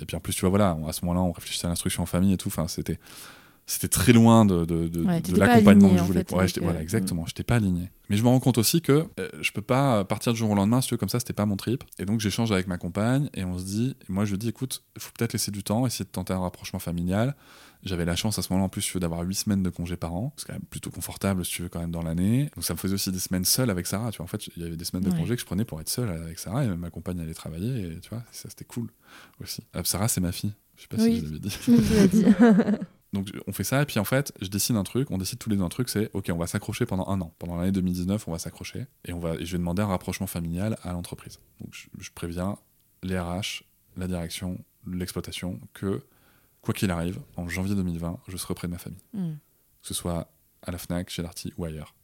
et puis en plus, tu vois, voilà, à ce moment-là, on réfléchissait à l'instruction en famille et tout. Enfin, c'était, c'était très loin de, de, de, Ouais, de t'étais pas l'accompagnement que je en voulais. fait, Ouais, avec, j'étais- euh, voilà, exactement. Je n'étais pas aligné. Mais je me rends compte aussi que euh, je peux pas partir du jour au lendemain, si tu veux, comme ça, c'était pas mon trip. Et donc, j'échange avec ma compagne et on se dit, et moi, je dis, écoute, il faut peut-être laisser du temps, essayer de tenter un rapprochement familial. J'avais la chance à ce moment-là, en plus, d'avoir 8 semaines de congé par an. C'est quand même plutôt confortable, si tu veux, quand même dans l'année. Donc, ça me faisait aussi des semaines seules avec Sarah. Tu vois, en fait, il y avait des semaines de Ouais. congé que je prenais pour être seule avec Sarah et ma compagne allait travailler. Et tu vois, ça, c'était cool aussi. Ah, Sarah, c'est ma fille. Je sais pas Oui. si je l'avais dit. [LAUGHS] Dit. [LAUGHS] Donc on fait ça et puis en fait je décide un truc, on décide tous les deux un truc, c'est ok on va s'accrocher pendant un an. Pendant l'année 2019 on va s'accrocher et on va et je vais demander un rapprochement familial à l'entreprise. Donc je, je préviens les RH, la direction, l'exploitation que quoi qu'il arrive en janvier 2020 je serai auprès de ma famille, Mm. que ce soit à la Fnac, chez Darty ou ailleurs.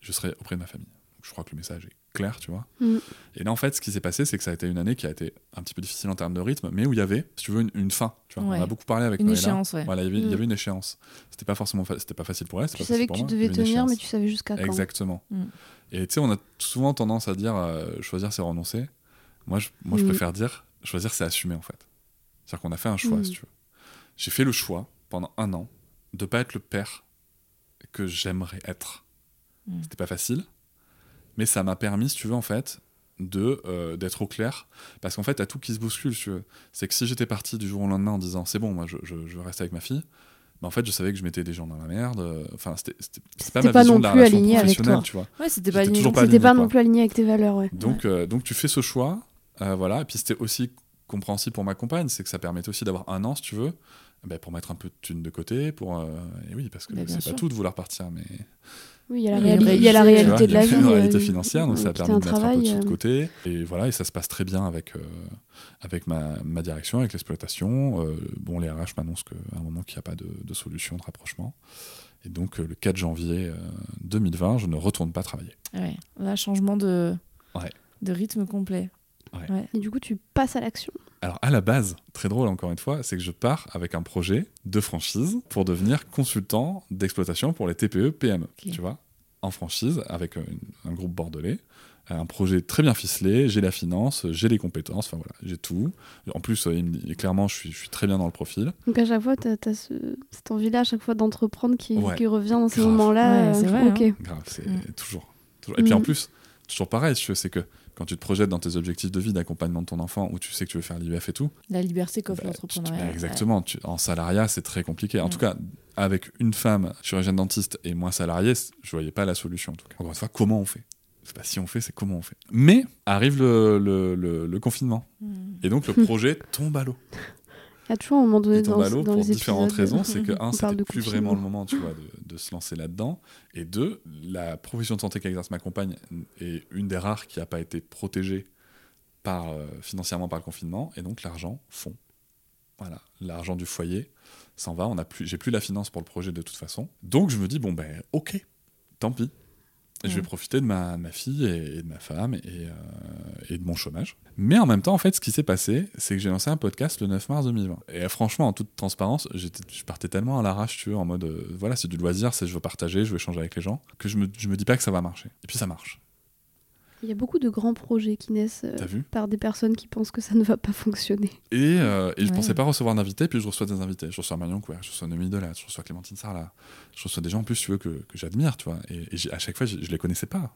Je serai auprès de ma famille. Donc, je crois que le message est clair, tu vois. Mm. Et là, en fait, ce qui s'est passé, c'est que ça a été une année qui a été un petit peu difficile en termes de rythme, mais où il y avait, si tu veux, une, une fin. Tu vois. Ouais. On a beaucoup parlé avec Une Noëlla. échéance, ouais. Voilà, il y avait, il y Mm. avait une échéance. C'était pas forcément fa- c'était pas facile pour elle. Tu pas savais que pour tu moi, devais tenir, mais tu savais jusqu'à quand? Exactement. Mm. Et tu sais, on a souvent tendance à dire euh, choisir, c'est renoncer. Moi, je, moi, je préfère dire choisir, c'est assumer en fait. C'est-à-dire qu'on a fait un choix, si tu veux. J'ai fait le choix pendant un an de pas être le père que j'aimerais être. C'était pas facile, mais ça m'a permis, si tu veux, en fait, de euh, d'être au clair. Parce qu'en fait, t'as tout qui se bouscule, si tu veux. C'est que si j'étais parti du jour au lendemain en disant c'est bon, moi, je, je, je veux rester avec ma fille. bah, en fait, je savais que je mettais des gens dans la merde. euh, Enfin, c'était pas ma pas vision non de la plus aligné avec toi. tu vois. Ouais, c'était pas pas pas quoi. non plus aligné avec tes valeurs, ouais. Donc, euh, donc tu fais ce choix, euh, voilà, et puis c'était aussi compréhensible pour ma compagne, c'est que ça permettait aussi d'avoir un an, si tu veux, ben, pour mettre un peu de thunes de côté, pour... euh, et oui, parce que bien c'est pas tout de vouloir partir, mais... Oui, il y a la, Il y a la réalité, réalité de y a la vie. une réalité euh, financière, donc ça a permis de mettre un peu de sous de euh, côté. Et voilà, et ça se passe très bien avec, euh, avec ma, ma direction, avec l'exploitation. Euh, bon, les RH m'annoncent qu'à un moment qu'il n'y a pas de, de solution de rapprochement. Et donc, euh, le 4 janvier euh, 2020, je ne retourne pas travailler. Ouais. Là, changement de, Ouais. de rythme complet. Et du coup, tu passes à l'action? Alors à la base, très drôle encore une fois, c'est que je pars avec un projet de franchise pour devenir consultant d'exploitation pour les TPE PME, tu vois, en franchise avec un, un groupe bordelais. Un projet très bien ficelé, j'ai la finance, j'ai les compétences, enfin voilà, j'ai tout. En plus, euh, il me dit- clairement, je suis, je suis très bien dans le profil. Donc à chaque fois, tu as, cette envie-là, à chaque fois d'entreprendre qui, Ouais. qui revient dans ces moments-là. Ouais, c'est euh, vrai, ok. Grave, c'est Mm. toujours, toujours. Et puis en Mm. plus, toujours pareil, c'est que quand tu te projettes dans tes objectifs de vie d'accompagnement de ton enfant, où tu sais que tu veux faire l'IEF et tout, La liberté qu'offre bah, l'entrepreneuriat. bah, exactement. tu- en salariat, c'est très compliqué. En Mm. tout cas, avec une femme chirurgienne dentiste et moi salarié, c- je voyais pas la solution. En tout cas. Encore une fois, comment on fait? C'est pas si on fait, c'est comment on fait. Mais arrive le, le- le- le confinement. Mm. Et donc, le projet tombe à l'eau. Il y a toujours un moment donné dans, dans pour les différentes raisons. C'est que, un, c'était plus vraiment le moment tu [LAUGHS] vois, de, de se lancer là-dedans. Et deux, la profession de santé qu'exerce ma compagne est une des rares qui n'a pas été protégée par, euh, financièrement par le confinement. Et donc, l'argent fond. Voilà, l'argent du foyer s'en va. On a plus, j'ai plus la finance pour le projet de toute façon. Donc, je me dis, bon, ben, ok, tant pis. Et Je vais Ouais. profiter de ma, ma fille et, et de ma femme et, euh, et de mon chômage. Mais en même temps, en fait, ce qui s'est passé, c'est que j'ai lancé un podcast le 9 mars 2020. Et euh, franchement, en toute transparence, je partais tellement à l'arrache, tu vois, en mode, euh, voilà, c'est du loisir, c'est je veux partager, je veux échanger avec les gens, que je me, je me dis pas que ça va marcher. Et puis ça marche. Il y a beaucoup de grands projets qui naissent euh, par des personnes qui pensent que ça ne va pas fonctionner. Et, euh, et je Ouais. pensais pas recevoir d'invités, puis je reçois des invités. Je reçois Marion Couer, je reçois Noémie Delat, je reçois Clémentine Sarlat, je reçois des gens en plus, tu veux, que, que j'admire, tu vois. Et, à chaque fois, je, je les connaissais pas.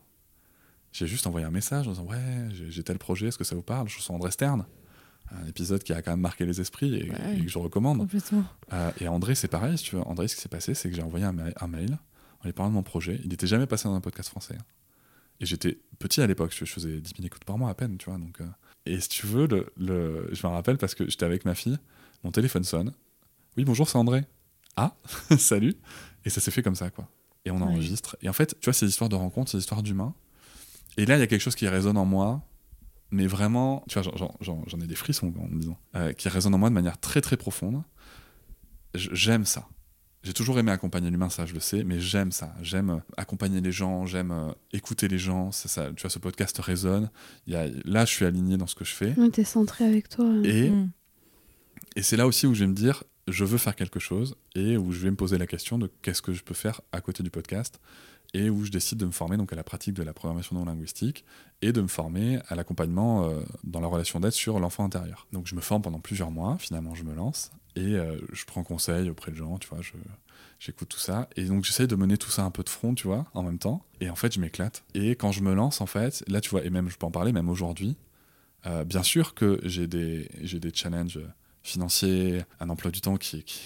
J'ai juste envoyé un message en disant Ouais, j'ai, tel projet, est-ce que ça vous parle? Je reçois André Stern, un épisode qui a quand même marqué les esprits et, Ouais. et que je recommande. Euh, et André, c'est pareil, si tu veux. André, ce qui s'est passé, c'est que j'ai envoyé un, ma- un mail en lui parlant de mon projet. Il n'était jamais passé dans un podcast français. hein. Et j'étais petit à l'époque, je faisais 10 000 écoutes par mois à peine, tu vois. Donc, euh, Et si tu veux, le, le- je me rappelle parce que j'étais avec ma fille, mon téléphone sonne. Oui, bonjour, c'est André. Ah, [LAUGHS] salut. Et ça s'est fait comme ça, quoi. Et on Ouais. enregistre. Et en fait, tu vois, c'est l'histoire de rencontre, c'est l'histoire d'humain. Et là, il y a quelque chose qui résonne en moi, mais vraiment, tu vois, j'en- ai des frissons en me disant, euh, qui résonne en moi de manière très très profonde. J'aime ça. J'ai toujours aimé accompagner l'humain, ça je le sais, mais j'aime ça. J'aime euh, accompagner les gens, j'aime euh, écouter les gens. Ça, ça- tu vois, ce podcast résonne. Il y a, là, je suis aligné dans ce que je fais. Était centré avec toi. hein. Et, Mm. et c'est là aussi où je vais me dire, je veux faire quelque chose et où je vais me poser la question de qu'est-ce que je peux faire à côté du podcast et où je décide de me former donc à la pratique de la programmation non linguistique et de me former à l'accompagnement euh, dans la relation d'aide sur l'enfant intérieur. Donc je me forme pendant plusieurs mois, finalement je me lance et euh, je prends conseil auprès de gens, tu vois, j'écoute tout ça. Et donc j'essaye de mener tout ça un peu de front, tu vois, en même temps. Et en fait je m'éclate. Et quand je me lance en fait, là tu vois et même je peux en parler même aujourd'hui, euh, bien sûr que j'ai des des challenges financiers, un emploi du temps qui, qui,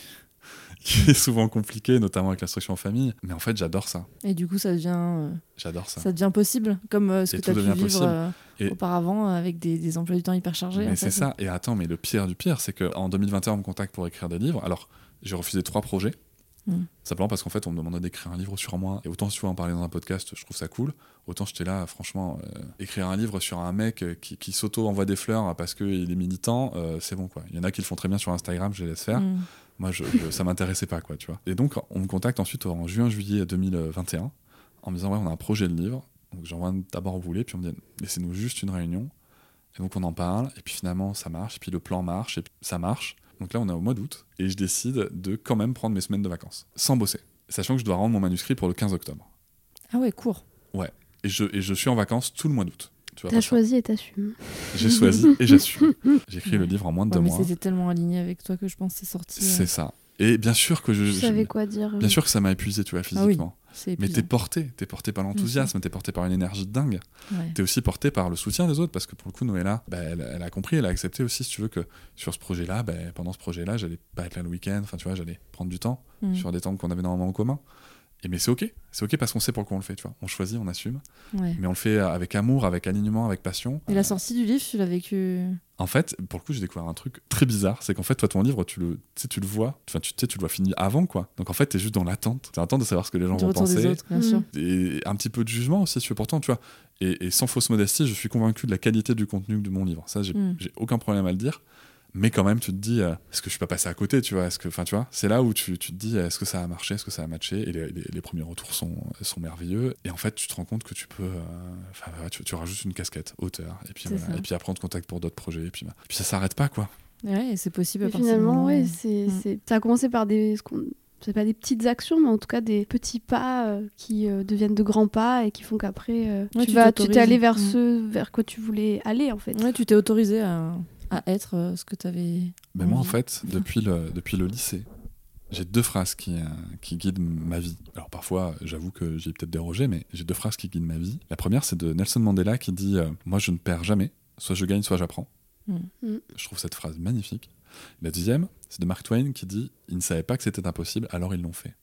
qui est souvent compliqué, notamment avec l'instruction en famille. Mais en fait, j'adore ça. Et du coup, ça devient, euh, J'adore ça. ça devient possible, comme euh, ce Et que tu as pu vivre euh, Et- auparavant euh, avec des, des emplois du temps hyper chargés. Mais c'est ça. Et attends, mais le pire du pire, c'est qu'en 2021, on me contacte pour écrire des livres. Alors, j'ai refusé trois projets. Mm. Simplement parce qu'en fait, on me demandait d'écrire un livre sur moi. Et autant si tu veux en parler dans un podcast, je trouve ça cool. Autant j'étais là, franchement, euh, écrire un livre sur un mec qui, qui s'auto-envoie des fleurs parce qu'il est militant, euh, c'est bon quoi. Il y en a qui le font très bien sur Instagram, je les laisse faire. Mm. Moi, je, je- ça m'intéressait pas, quoi, tu vois. Et donc, on me contacte ensuite en juin-juillet 2021 en me disant, ouais, on a un projet de livre. Donc, j'envoie d'abord au boulet, puis on me dit, laissez-nous juste une réunion. Et donc, on en parle, et puis finalement, ça marche, et puis le plan marche, et puis ça marche. Donc là, on est au mois d'août, et je décide de quand même prendre mes semaines de vacances, sans bosser. Sachant que je dois rendre mon manuscrit pour le 15 octobre. Ah ouais, court. Et je, et je suis en vacances tout le mois d'août. Tu vois, T'as choisi et t'assumes. J'ai choisi et j'assume. J'écris le livre en moins de Ouais, deux mais mois. c'était tellement aligné avec toi que je pense que c'est sorti. euh, C'est ça. Et bien sûr que je, je- savais quoi dire. bien sûr que ça m'a épuisé, tu vois, Ah oui. physiquement. Mais t'es porté, t'es porté par l'enthousiasme, t'es porté par une énergie de dingue. Ouais. T'es aussi porté par le soutien des autres, parce que pour le coup, Noëlla, bah, elle, elle a compris, elle a accepté aussi, si tu veux, que sur ce projet-là, bah, pendant ce projet-là, j'allais pas être là le week-end, enfin, tu vois, j'allais prendre du temps Mm. sur des temps qu'on avait normalement en commun. Et mais c'est ok, c'est ok parce qu'on sait pourquoi on le fait, tu vois. On choisit, on assume, Ouais. mais on le fait avec amour, avec alignement, avec passion. Et la sortie du livre, tu l'as vécu. En fait, pour le coup, j'ai découvert un truc très bizarre, c'est qu'en fait, toi, ton livre, tu le, tu sais, tu le vois, enfin, tu tu sais, tu le vois fini avant, quoi. Donc en fait, t'es juste dans l'attente, t'es en attente de savoir ce que les gens Du vont retour des penser. autres, bien sûr. et un petit peu de jugement aussi, si tu. Pourtant, tu vois, et, et sans fausse modestie, je suis convaincu de la qualité du contenu de mon livre. Ça, j'ai Mm. j'ai aucun problème à le dire. Mais quand même, tu te dis, euh, est-ce que je suis pas passé à côté, tu vois? Est-ce que, enfin, tu vois, c'est là où tu, tu te dis, est-ce que ça a marché, est-ce que ça a matché? Et les, les- les premiers retours sont, sont merveilleux. Et en fait, tu te rends compte que tu peux, euh, enfin, tu, tu rajoutes une casquette, auteur, et puis voilà. Et puis après, on te contacte pour d'autres projets, et puis, bah, puis ça s'arrête pas, quoi. Ouais, et c'est possible. à finalement, ouais, c'est, Mm. c'est- ça a commencé par des. ce qu'on- C'est pas des petites actions, mais en tout cas des petits pas euh, qui euh, deviennent de grands pas et qui font qu'après euh, Ouais, tu, tu vas, tu t'es allé vers Mm. ce vers quoi tu voulais aller en fait. Ouais, tu t'es autorisé à, à être euh, ce que tu avais. Mais moi, en fait, depuis le, depuis le lycée, j'ai deux phrases qui, euh, qui guident ma vie. Alors parfois, j'avoue que j'ai peut-être dérogé, mais j'ai deux phrases qui guident ma vie. La première, c'est de Nelson Mandela qui dit euh, Moi, je ne perds jamais. Soit je gagne, soit j'apprends. Mm. Mm. Je trouve cette phrase magnifique. La deuxième, c'est de Mark Twain qui dit Ils ne savaient pas que c'était impossible, alors ils l'ont fait.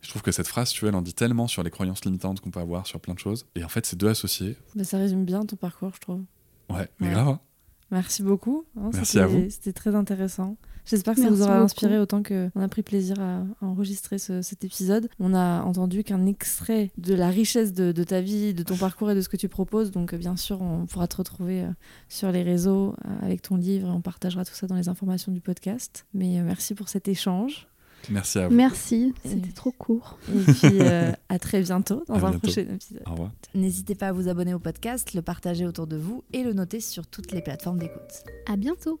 Je trouve que cette phrase, tu vois, elle en dit tellement sur les croyances limitantes qu'on peut avoir sur plein de choses. Et en fait, c'est deux associés. Bah, ça résume bien ton parcours, je trouve. Ouais, mais Ouais. grave. hein. Merci beaucoup. hein, Merci à vous. C'était très intéressant. J'espère que ça Merci vous aura beaucoup. inspiré autant qu'on a pris plaisir à, enregistrer ce- cet épisode. On a entendu qu'un extrait de la richesse de, de ta vie, de ton parcours et de ce que tu proposes. Donc, euh, bien sûr, on pourra te retrouver euh, sur les réseaux euh, avec ton livre et on partagera tout ça dans les informations du podcast. Mais merci pour cet échange. Merci à vous. Merci, c'était trop court. Et puis, euh, [LAUGHS] à très bientôt dans À un bientôt. prochain épisode. Au revoir. N'hésitez pas à vous abonner au podcast, le partager autour de vous et le noter sur toutes les plateformes d'écoute. À bientôt.